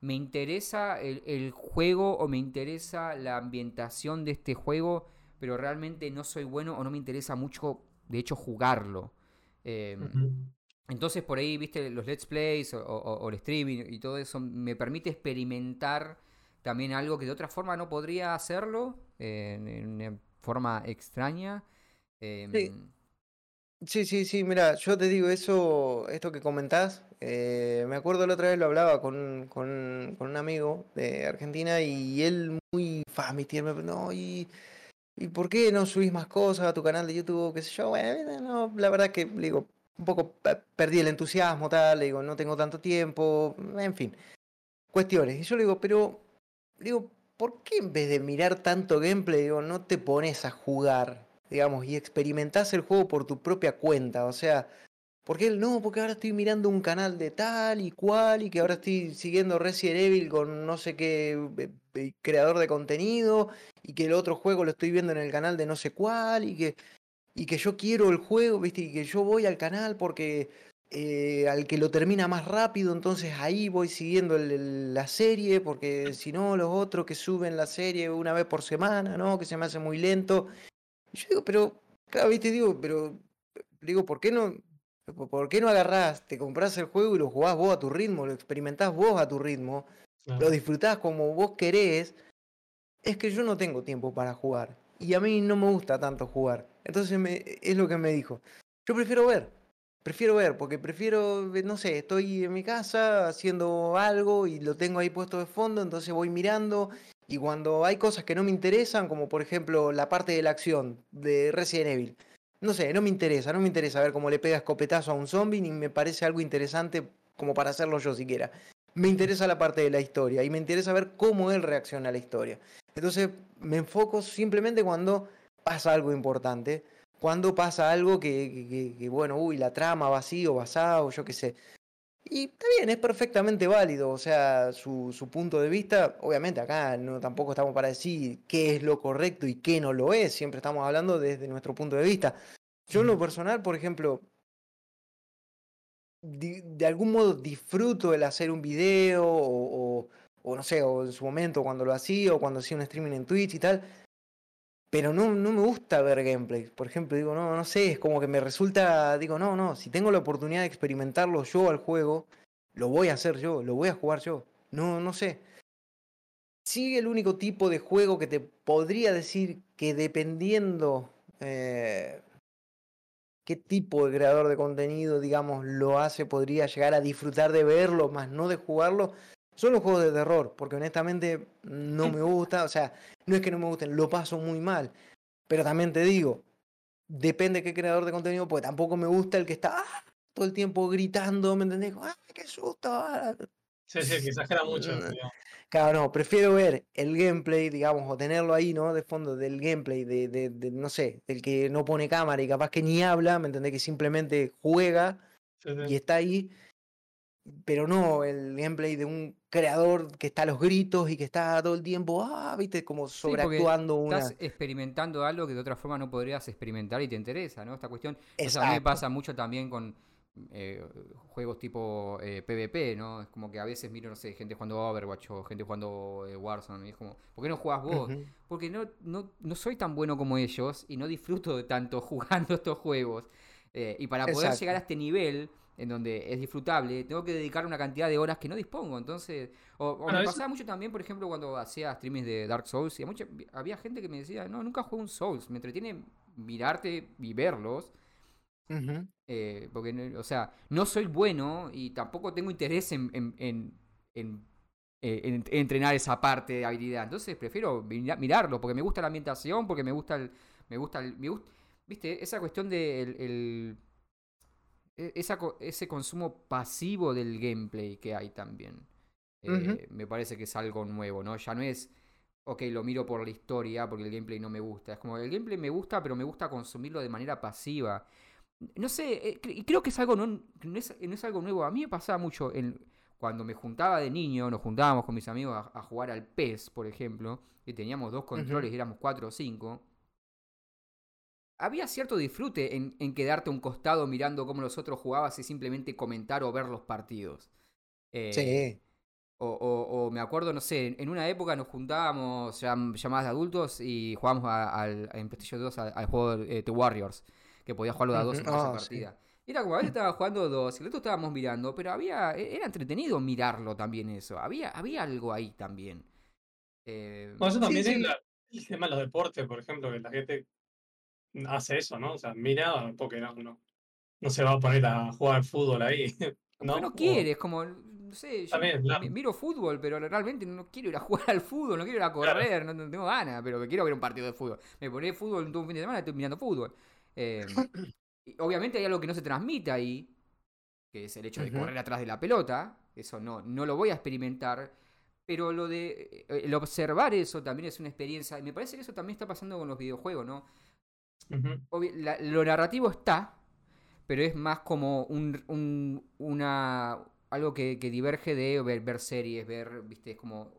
me interesa el, el juego o me interesa la ambientación de este juego, pero realmente no soy bueno o no me interesa mucho, de hecho, jugarlo. Em, entonces por ahí, viste, los let's plays o, o- o el streaming y todo eso me permite experimentar también algo que de otra forma no podría hacerlo, eh, en, en una forma extraña. Em, Sí, sí, sí, mira, yo te digo eso, esto que comentás, eh, me acuerdo la otra vez lo hablaba con, con, un amigo de Argentina y él muy él me no, y, ¿y por qué no subís más cosas a tu canal de YouTube? qué sé yo, bueno, no, la verdad que, digo, un poco pe- perdí el entusiasmo, tal, digo, no tengo tanto tiempo, en fin, cuestiones. Y yo le digo, pero, digo, ¿por qué en vez de mirar tanto gameplay, digo, no te pones a jugar, digamos, y experimentás el juego por tu propia cuenta? O sea, ¿por qué él no? Porque ahora estoy mirando un canal de tal y cual, y que ahora estoy siguiendo Resident Evil con no sé qué eh, eh, creador de contenido, y que el otro juego lo estoy viendo en el canal de no sé cuál, y que, y que yo quiero el juego, ¿viste? Y que yo voy al canal porque eh, al que lo termina más rápido, entonces ahí voy siguiendo el- la serie, porque si no, los otros que suben la serie una vez por semana, ¿no? Que se me hace muy lento. Y yo digo, pero, claro, viste, digo, pero, digo, ¿por qué no, por qué no agarrás, te comprás el juego y lo jugás vos a tu ritmo, lo experimentás vos a tu ritmo, Claro. lo disfrutás como vos querés? Es que yo no tengo tiempo para jugar. Y a mí no me gusta tanto jugar. Entonces me- es lo que me dijo. Yo prefiero ver. Prefiero ver, porque prefiero, no sé, estoy en mi casa haciendo algo y lo tengo ahí puesto de fondo, entonces voy mirando y cuando hay cosas que no me interesan, como por ejemplo la parte de la acción de Resident Evil, no sé, no me interesa, no me interesa ver cómo le pega escopetazo a un zombie, ni me parece algo interesante como para hacerlo yo siquiera. Me interesa la parte de la historia y me interesa ver cómo él reacciona a la historia. Entonces me enfoco simplemente cuando pasa algo importante, cuando pasa algo que, que- que- bueno, uy, la trama va así o va asá, o yo qué sé. Y está bien, es perfectamente válido, o sea, su, su punto de vista, obviamente acá no tampoco estamos para decir qué es lo correcto y qué no lo es, siempre estamos hablando desde nuestro punto de vista. Yo en lo personal, por ejemplo, de algún modo disfruto el hacer un video o, o- o no sé, o en su momento cuando lo hacía o cuando hacía un streaming en Twitch y tal, pero no, no me gusta ver gameplays. Por ejemplo, digo, no, no sé, es como que me resulta, digo, no, no, si tengo la oportunidad de experimentarlo yo al juego, lo voy a hacer yo, lo voy a jugar yo. No, no sé. Sí, el único tipo de juego que te podría decir que dependiendo eh, qué tipo de creador de contenido, digamos, lo hace, podría llegar a disfrutar de verlo, más no de jugarlo, son los juegos de terror, porque honestamente no me gusta, o sea, no es que no me gusten, lo paso muy mal. Pero también te digo, depende qué creador de contenido, porque tampoco me gusta el que está ah, todo el tiempo gritando, ¿me entendés? ¡Ah, qué susto! ah". Sí, sí, que exagera mucho. Mm. Claro, no, prefiero ver el gameplay, digamos, o tenerlo ahí, ¿no? De fondo del gameplay, de, de, de, no sé, del que no pone cámara y capaz que ni habla, ¿me entendés? Que simplemente juega Sí, sí. y está ahí, pero no el gameplay de un creador que está a los gritos y que está todo el tiempo, ah, viste, como Sí, sobreactuando una. Estás experimentando algo que de otra forma no podrías experimentar y te interesa, ¿no? Esta cuestión. O sea, a mí me pasa mucho también con eh, juegos tipo eh, PvP, ¿no? Es como que a veces miro, no sé, gente jugando Overwatch o gente jugando eh, Warzone. Y es como, ¿por qué no jugás vos? Porque no, no, no soy tan bueno como ellos y no disfruto de tanto <laughs> jugando estos juegos. Eh, y para poder Exacto. llegar a este nivel en donde es disfrutable, tengo que dedicar una cantidad de horas que no dispongo. Entonces, o, o Bueno, me eso- pasaba mucho también, por ejemplo, cuando hacía streamings de Dark Souls, y a mucha- había gente que me decía, no, nunca jugué un Souls, me entretiene mirarte y verlos. Eh, porque, o sea, no soy bueno y tampoco tengo interés en, en, en- en, eh, en entrenar esa parte de habilidad. Entonces prefiero mira- mirarlo porque me gusta la ambientación, porque me gusta el. Me gusta el. Me gusta, ¿Viste? Esa cuestión de el, el- esa, co- ese consumo pasivo del gameplay que hay también. Eh. Me parece que es algo nuevo, ¿no? Ya no es. Ok, lo miro por la historia porque el gameplay no me gusta. Es como el gameplay me gusta, pero me gusta consumirlo de manera pasiva. No sé, eh, cre- creo que es algo no, no es, no es algo nuevo. A mí me pasaba mucho en, cuando me juntaba de niño, nos juntábamos con mis amigos a, a jugar al PES, por ejemplo, y teníamos dos controles y éramos cuatro o cinco. Había cierto disfrute en, en quedarte a un costado mirando cómo los otros jugabas y simplemente comentar o ver los partidos. Eh, Sí. o, o- o me acuerdo, no sé, en una época nos juntábamos ya, llamadas de adultos y jugábamos a- al, en PlayStation 2 al, al juego eh, The Warriors, que podía jugarlo de a dos en Ujú. esa Ah, sí. partida. Y Era como a veces estaba jugando dos y el otro estábamos mirando, pero había e- era entretenido mirarlo también eso. Había, había algo ahí también. Eh, Bueno, eso Sí, también sí. es la- el tema de los deportes, por ejemplo, que la gente hace eso, ¿no? O sea, mira, porque no, no, no se va a poner a jugar fútbol ahí, <laughs> ¿no? No quiere, es como, no sé, yo También, claro. mi- miro fútbol, pero realmente no quiero ir a <laughs> jugar al fútbol, no quiero ir a correr, no, no tengo ganas, pero que quiero ver un partido de fútbol. Me poné fútbol todo un fin de semana, estoy mirando fútbol. Eh, y obviamente hay algo que no se transmite ahí, que es el hecho de correr atrás de la pelota, eso no, no lo voy a experimentar, pero lo de eh, el observar eso también es una experiencia, y me parece que eso también está pasando con los videojuegos, ¿no? La- lo narrativo está, pero es más como un, un- una algo que, que diverge de ver, ver series, ver, viste, es como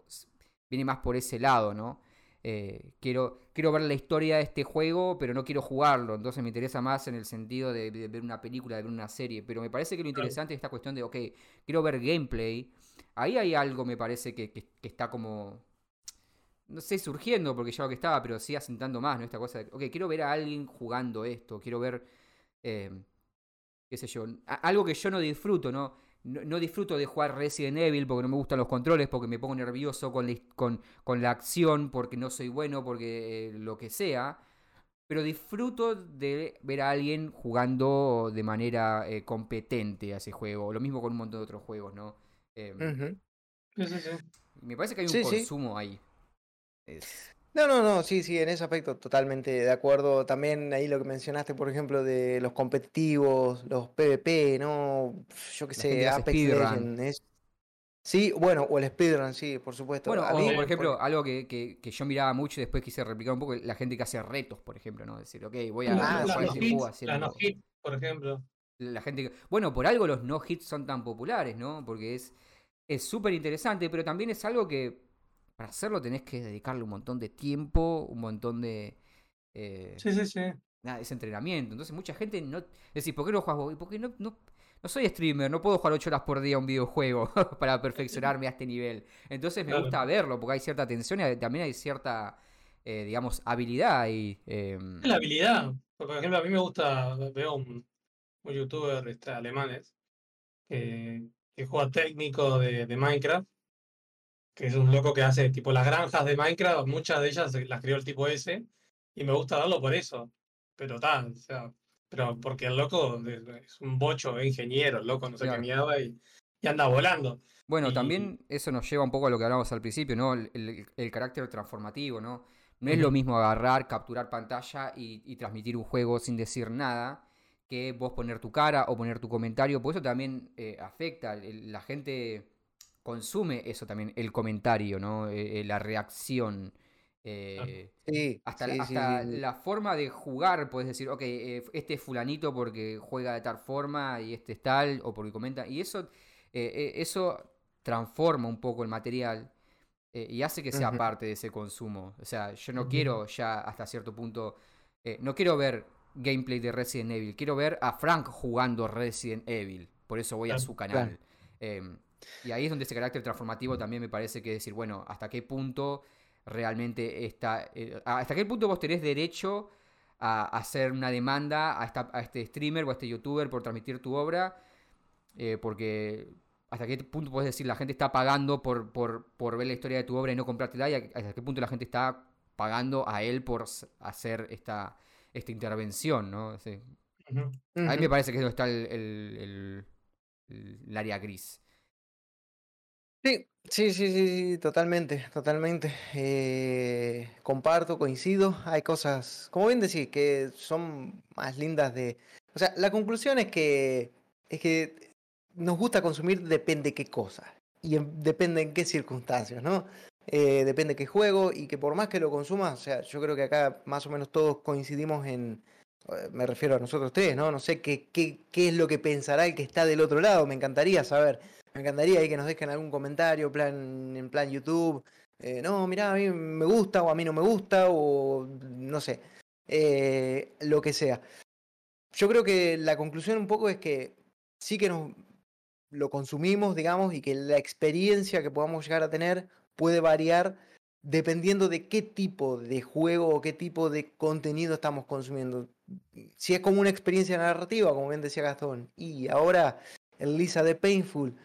viene más por ese lado, ¿no? Eh, quiero, quiero ver la historia de este juego, pero no quiero jugarlo, entonces me interesa más en el sentido de, de ver una película, de ver una serie, pero me parece que lo interesante es esta cuestión de, ok, quiero ver gameplay, ahí hay algo, me parece, que, que- que está como, no sé, surgiendo, porque ya lo que estaba, pero sí asentando más, ¿no? Esta cosa de, ok, quiero ver a alguien jugando esto, quiero ver, eh, qué sé yo, a- algo que yo no disfruto, ¿no? No, no disfruto de jugar Resident Evil porque no me gustan los controles, porque me pongo nervioso con la, con, con la acción, porque no soy bueno, porque eh, lo que sea. Pero disfruto de ver a alguien jugando de manera eh, competente a ese juego. Lo mismo con un montón de otros juegos, ¿no? Ujú. Sí, sí, sí. Me parece que hay un Sí, sí. consumo ahí. Es- No, no, no, sí, sí, en ese aspecto totalmente de acuerdo. También ahí lo que mencionaste, por ejemplo, de los competitivos, los PvP, ¿no? Yo qué La sé, Apex speedrun. Legends. es- Sí, bueno, o el speedrun, sí, por supuesto. Bueno, A o mí, por ejemplo, algo que, que- que yo miraba mucho y después quise replicar un poco, la gente que hace retos, por ejemplo, ¿no? Decir, ok, voy a, Ah, Las- a las jugar no este juego hits, haciendo- las no hits, por ejemplo. la gente que- Bueno, por algo los no hits son tan populares, ¿no? Porque es es súper interesante, pero también es algo que para hacerlo tenés que dedicarle un montón de tiempo, un montón de... eh, Sí, sí, sí. nada, ese entrenamiento. Entonces mucha gente no... Decís, ¿por qué no juegas vos? ¿Y por qué no, no, no soy streamer? No puedo jugar 8 horas por día a un videojuego <laughs> para perfeccionarme a este nivel. Entonces me Claro. gusta verlo porque hay cierta atención y también hay cierta, eh, digamos, habilidad y... em, la habilidad. Porque, por ejemplo, a mí me gusta, veo un, un youtuber este, alemanes que, que juega técnico de, de Minecraft, que es un loco que hace tipo las granjas de Minecraft, muchas de ellas las creó el tipo ese, y me gusta verlo por eso. Pero tal, o sea, pero porque el loco es un bocho, ingeniero, el loco no sé Claro. qué mierda, y, y anda volando. Bueno, Y- también eso nos lleva un poco a lo que hablábamos al principio, ¿no? El, el- el carácter transformativo, ¿no? No es lo mismo agarrar, capturar pantalla y, y transmitir un juego sin decir nada que vos poner tu cara o poner tu comentario, por eso también eh, afecta, el- la gente consume eso también, el comentario, ¿no? Eh, eh, la reacción. eh, sí, hasta, sí, hasta sí, sí. la forma de jugar, puedes decir, ok, eh, este es fulanito porque juega de tal forma y este es tal, o porque comenta. Y eso, eso transforma un poco el material y hace que sea parte de ese consumo. O sea, yo no quiero ya hasta cierto punto, eh, no quiero ver gameplay de Resident Evil, quiero ver a Frank jugando Resident Evil. Por eso voy a Claro, su canal. Em, y ahí es donde ese carácter transformativo también me parece que decir, bueno, hasta qué punto realmente está. eh, hasta qué punto vos tenés derecho a hacer una demanda a, esta- a este streamer o a este youtuber por transmitir tu obra. eh, porque hasta qué punto puedes decir la gente está pagando por, por, por ver la historia de tu obra y no comprártela. Y a- hasta qué punto la gente está pagando a él por hacer esta, esta intervención, ¿no? Sí. Ujú. Ahí me parece que es donde está el- el- el- el área gris. Sí, sí, sí, sí, totalmente, totalmente. Eh, comparto, coincido. Hay cosas, como bien decís, que son más lindas de... O sea, la conclusión es que es que nos gusta consumir depende qué cosa y en- depende en qué circunstancias, ¿no? Eh, depende qué juego y que por más que lo consumas, o sea, yo creo que acá más o menos todos coincidimos en, eh, me refiero a nosotros tres, ¿no? No sé qué, qué, qué es lo que pensará el que está del otro lado, me encantaría saber. Me encantaría ahí que nos dejen algún comentario, plan, en plan YouTube. eh, no, mirá, a mí me gusta o a mí no me gusta o no sé. eh, lo que sea. Yo creo que la conclusión un poco es que sí que nos lo consumimos, digamos, y que la experiencia que podamos llegar a tener puede variar dependiendo de qué tipo de juego o qué tipo de contenido estamos consumiendo. Si es como una experiencia narrativa, como bien decía Gastón, y ahora el Lisa de Painful,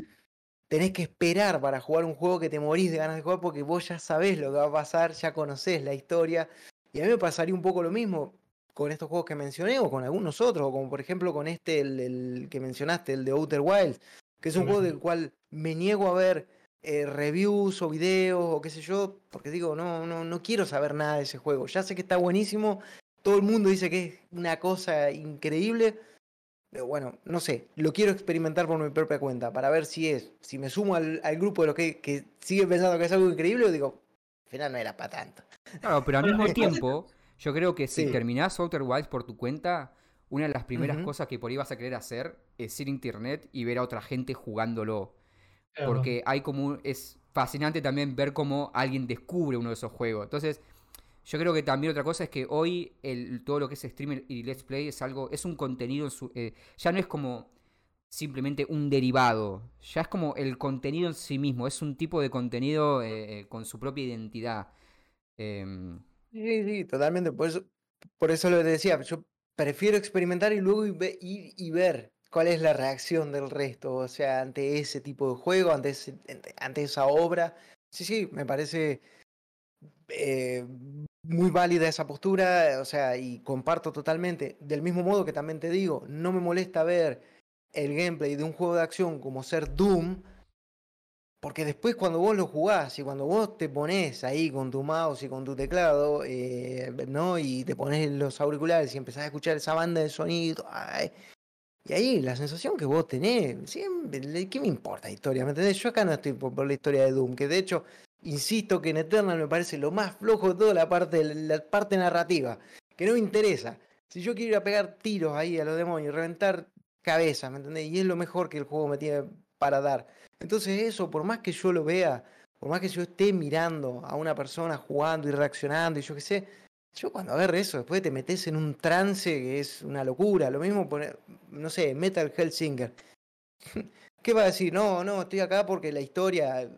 tenés que esperar para jugar un juego que te morís de ganas de jugar porque vos ya sabés lo que va a pasar, ya conocés la historia. Y a mí me pasaría un poco lo mismo con estos juegos que mencioné o con algunos otros, o como por ejemplo con este, el, el que mencionaste, el de Outer Wilds, que es un juego del cual me niego a ver eh, reviews o videos o qué sé yo, porque digo, no, no, no quiero saber nada de ese juego. Ya sé que está buenísimo, todo el mundo dice que es una cosa increíble, pero bueno, no sé, lo quiero experimentar por mi propia cuenta para ver si es, si me sumo al, al grupo de los que, que sigue pensando que es algo increíble o digo, al final no era para tanto. Claro, pero al mismo <laughs> tiempo, yo creo que si Sí. terminás Outer Wilds por tu cuenta, una de las primeras cosas que por ahí vas a querer hacer es ir a internet y ver a otra gente jugándolo. Claro. Porque hay como un- es fascinante también ver cómo alguien descubre uno de esos juegos. Entonces, yo creo que también otra cosa es que hoy el, todo lo que es streamer y let's play es algo, es un contenido, eh, ya no es como simplemente un derivado, ya es como el contenido en sí mismo, es un tipo de contenido eh, eh, con su propia identidad. Em, Sí, sí, totalmente. Por eso, por eso lo decía, yo prefiero experimentar y luego ir y ver cuál es la reacción del resto, o sea, ante ese tipo de juego, ante, ante, esa obra. Sí, sí, me parece muy válida esa postura, o sea, y comparto totalmente. Del mismo modo que también te digo, no me molesta ver el gameplay de un juego de acción como ser Doom, porque después cuando vos lo jugás y cuando vos te pones ahí con tu mouse y con tu teclado, eh, ¿no? Y te pones los auriculares y empezás a escuchar esa banda de sonido, ay, Y ahí la sensación que vos tenés, siempre, ¿qué me importa la historia? ¿Me entendés? Yo acá no estoy por, por la historia de Doom, que de hecho, insisto que en Eternal me parece lo más flojo de toda la parte, la parte narrativa, que no me interesa. Si yo quiero ir a pegar tiros ahí a los demonios, reventar cabezas, ¿me entendés? Y es lo mejor que el juego me tiene para dar. Entonces eso, por más que yo lo vea, por más que yo esté mirando a una persona jugando y reaccionando y yo qué sé, yo cuando agarre eso, después te metes en un trance que es una locura. Lo mismo poner, no sé, Metal Hellsinger. <laughs> ¿Qué va a decir? No, no, estoy acá porque la historia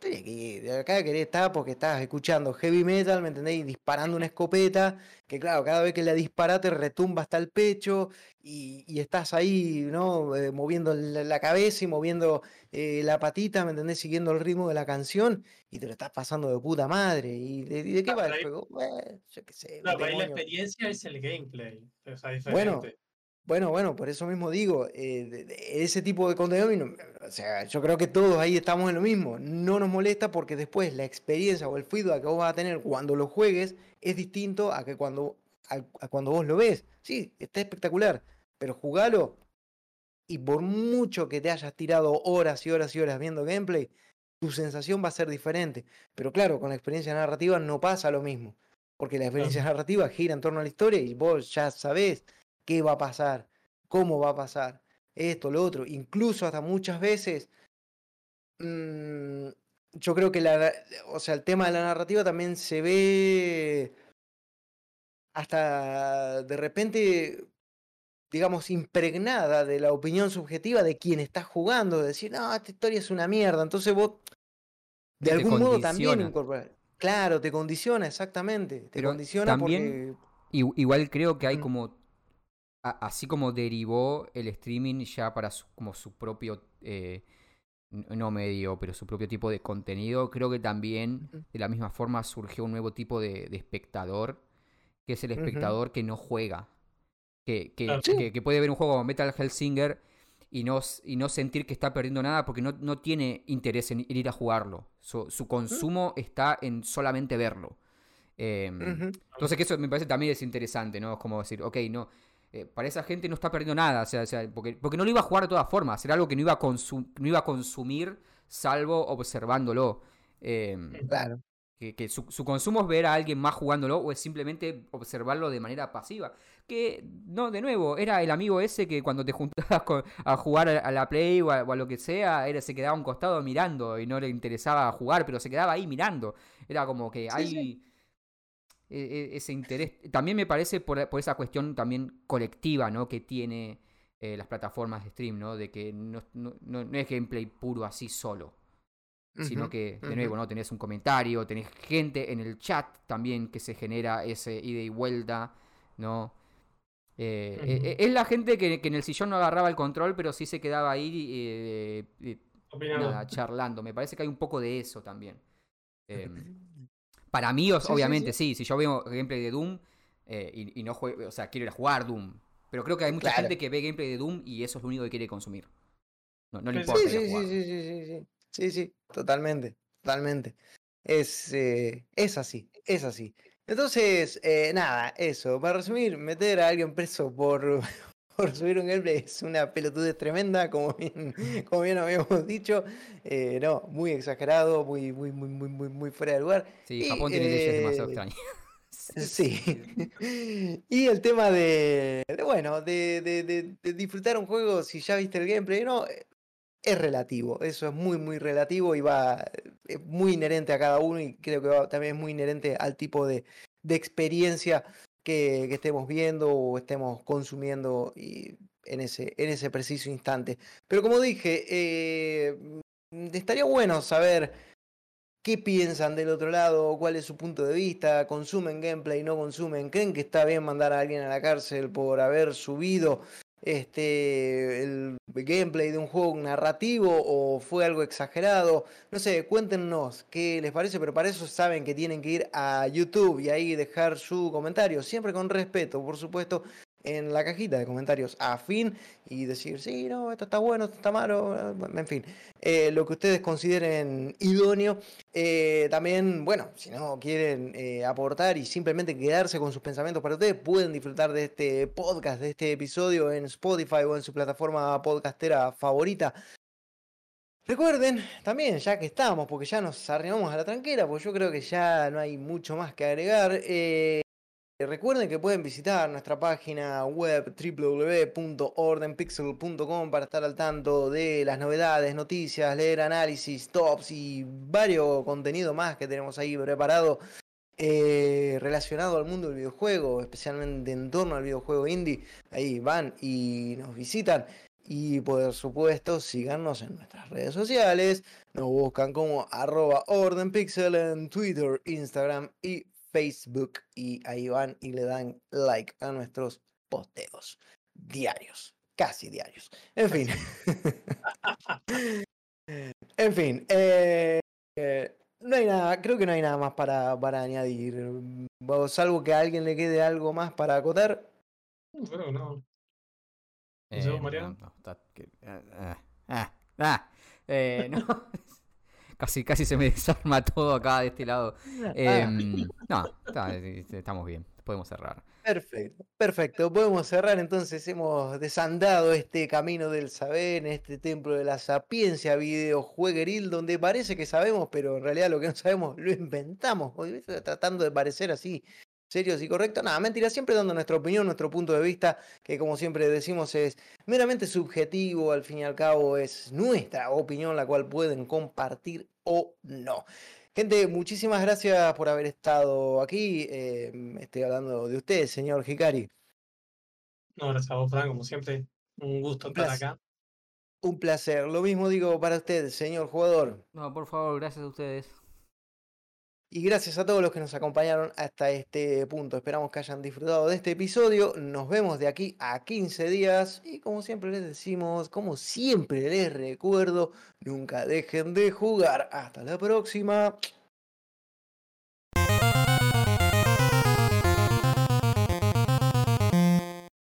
Estoy aquí, acá querés estar porque estás escuchando heavy metal, ¿me entendéis? Disparando una escopeta, que claro, cada vez que la disparas te retumba hasta el pecho y, estás ahí, ¿no? Eh, moviendo la, cabeza y moviendo eh, la patita, ¿me entendés? Siguiendo el ritmo de la canción y te lo estás pasando de puta madre. ¿Y de, qué va el juego? Bueno, yo qué sé. No, ahí la experiencia es el gameplay. O sea, diferente. Bueno, bueno, bueno, por eso mismo digo, eh, ese tipo de contenido, o sea, yo creo que todos ahí estamos en lo mismo. No nos molesta porque después la experiencia o el feedback que vos vas a tener cuando lo juegues es distinto a que cuando, a, cuando vos lo ves. Sí, está espectacular, pero jugalo y por mucho que te hayas tirado horas y horas y horas viendo gameplay, tu sensación va a ser diferente. Pero claro, con la experiencia narrativa no pasa lo mismo, porque la experiencia narrativa gira en torno a la historia y vos ya sabés qué va a pasar, cómo va a pasar, esto, lo otro. Incluso hasta muchas veces, mm, yo creo que la, o sea, el tema de la narrativa también se ve hasta de repente, digamos, impregnada de la opinión subjetiva de quien está jugando, de decir, no, esta historia es una mierda. Entonces vos, de algún modo también incorporar. Claro, te condiciona, exactamente. Te condiciona también, Igual creo que hay mm. Así como derivó el streaming ya para su, como su propio, eh, no medio, pero su propio tipo de contenido, creo que también de la misma forma surgió un nuevo tipo de, espectador, que es el espectador que no juega. Que, que, puede ver un juego como Metal Hellsinger y no, y no sentir que está perdiendo nada porque no, no tiene interés en, ir a jugarlo. Su, su consumo está en solamente verlo. Em, entonces, que eso me parece también es interesante, ¿no? Es como decir, ok, no, eh, para esa gente no está perdiendo nada, o sea, porque, porque, no lo iba a jugar de todas formas, era algo que no iba a, no iba a consumir salvo observándolo. Em, claro. Que, su, consumo es ver a alguien más jugándolo o es simplemente observarlo de manera pasiva. Que, no, de nuevo, era el amigo ese que cuando te juntabas a jugar a, la Play o a, lo que sea, era, se quedaba a un costado mirando y no le interesaba jugar, pero se quedaba ahí mirando. Era como que hay... E, e, ese interés. También me parece por, esa cuestión también colectiva, ¿no? Que tiene eh, las plataformas de stream, ¿no? De que no, no, no, es gameplay puro así solo. Sino que, de nuevo, ¿no? Tenés un comentario, tenés gente en el chat también que se genera ese ida y vuelta, ¿no? Eh, e, es la gente que, que, en el sillón no agarraba el control, pero sí se quedaba ahí eh, charlando. Me parece que hay un poco de eso también. <laughs> Para mí, obviamente, sí, Si yo veo gameplay de Doom eh, y, no juego, o sea, quiero ir a jugar Doom. Pero creo que hay mucha gente que ve gameplay de Doom y eso es lo único que quiere consumir. No, no le importa. Sí, sí, sí, sí, sí, sí, sí, totalmente, totalmente. Es, eh, es así, es así. Entonces, eh, nada, eso. Para resumir, meter a alguien preso por, por subir un gameplay es una pelotudez tremenda, como bien, como bien habíamos dicho. Eh, no, muy exagerado, muy, muy, muy, muy, muy, muy fuera de lugar. Sí, Japón tiene leyes demasiado eh, extrañas. Sí. y el tema de, bueno, de, de, disfrutar un juego si ya viste el gameplay, no, es relativo. Eso es muy, muy relativo y va, es muy inherente a cada uno y creo que también es muy inherente al tipo de, de experiencia que, estemos viendo o estemos consumiendo y en, ese, en ese preciso instante. Pero como dije, eh, estaría bueno saber qué piensan del otro lado, cuál es su punto de vista, consumen gameplay, no consumen, creen que está bien mandar a alguien a la cárcel por haber subido este, el gameplay de un juego narrativo o fue algo exagerado. No sé, cuéntenos qué les parece, pero para eso saben que tienen que ir a YouTube y ahí dejar su comentario, siempre con respeto, por supuesto. En la cajita de comentarios afín y decir, sí, no, esto está bueno, esto está malo, en fin, eh, lo que ustedes consideren idóneo. Eh, también, bueno, si no quieren eh, aportar y simplemente quedarse con sus pensamientos para ustedes, pueden disfrutar de este podcast, de este episodio en Spotify o en su plataforma podcastera favorita. Recuerden también, ya que estamos, porque ya nos arrimamos a la tranquera, porque yo creo que ya no hay mucho más que agregar. Recuerden que pueden visitar nuestra página web www.ordenpixel.com para estar al tanto de las novedades, noticias, leer análisis, tops y varios contenido más que tenemos ahí preparado eh, relacionado al mundo del videojuego, especialmente en torno al videojuego indie. Ahí van y nos visitan. Y por supuesto, síganos en nuestras redes sociales. Nos buscan como arroba ordenpixel en Twitter, Instagram y Facebook y ahí van y le dan like a nuestros posteos diarios, casi diarios. En fin. <laughs> en fin. Eh, eh, no hay nada, creo que no hay nada más para, para añadir. Salvo que a alguien le quede algo más para acotar. Creo no. Eh, ¿No, Mariano? no, está- que- ah, ah, ah, eh, no. <laughs> casi, casi se me <laughs> desarma todo acá de este lado. Ah, Em, no, está- estamos bien, podemos cerrar. Perfecto, perfecto. Podemos cerrar entonces. Hemos desandado este camino del saber, en este templo de la sapiencia videojuegueril, donde parece que sabemos, pero en realidad lo que no sabemos lo inventamos. Hoy, Tratando de parecer así serios y correctos. Nada, mentira, siempre dando nuestra opinión, nuestro punto de vista, que como siempre decimos es meramente subjetivo, al fin y al cabo es nuestra opinión, la cual pueden compartir o no. Gente, muchísimas gracias por haber estado aquí. eh, estoy hablando de usted, señor Hikari. No, gracias a vos, Fran, como siempre. Un gusto Un estar acá. Un placer. Lo mismo digo para usted, señor jugador. No, por favor, gracias a ustedes. Y gracias a todos los que nos acompañaron hasta este punto. Esperamos que hayan disfrutado de este episodio. Nos vemos de aquí a 15 días. Y como siempre les decimos, como siempre les recuerdo, nunca dejen de jugar. Hasta la próxima.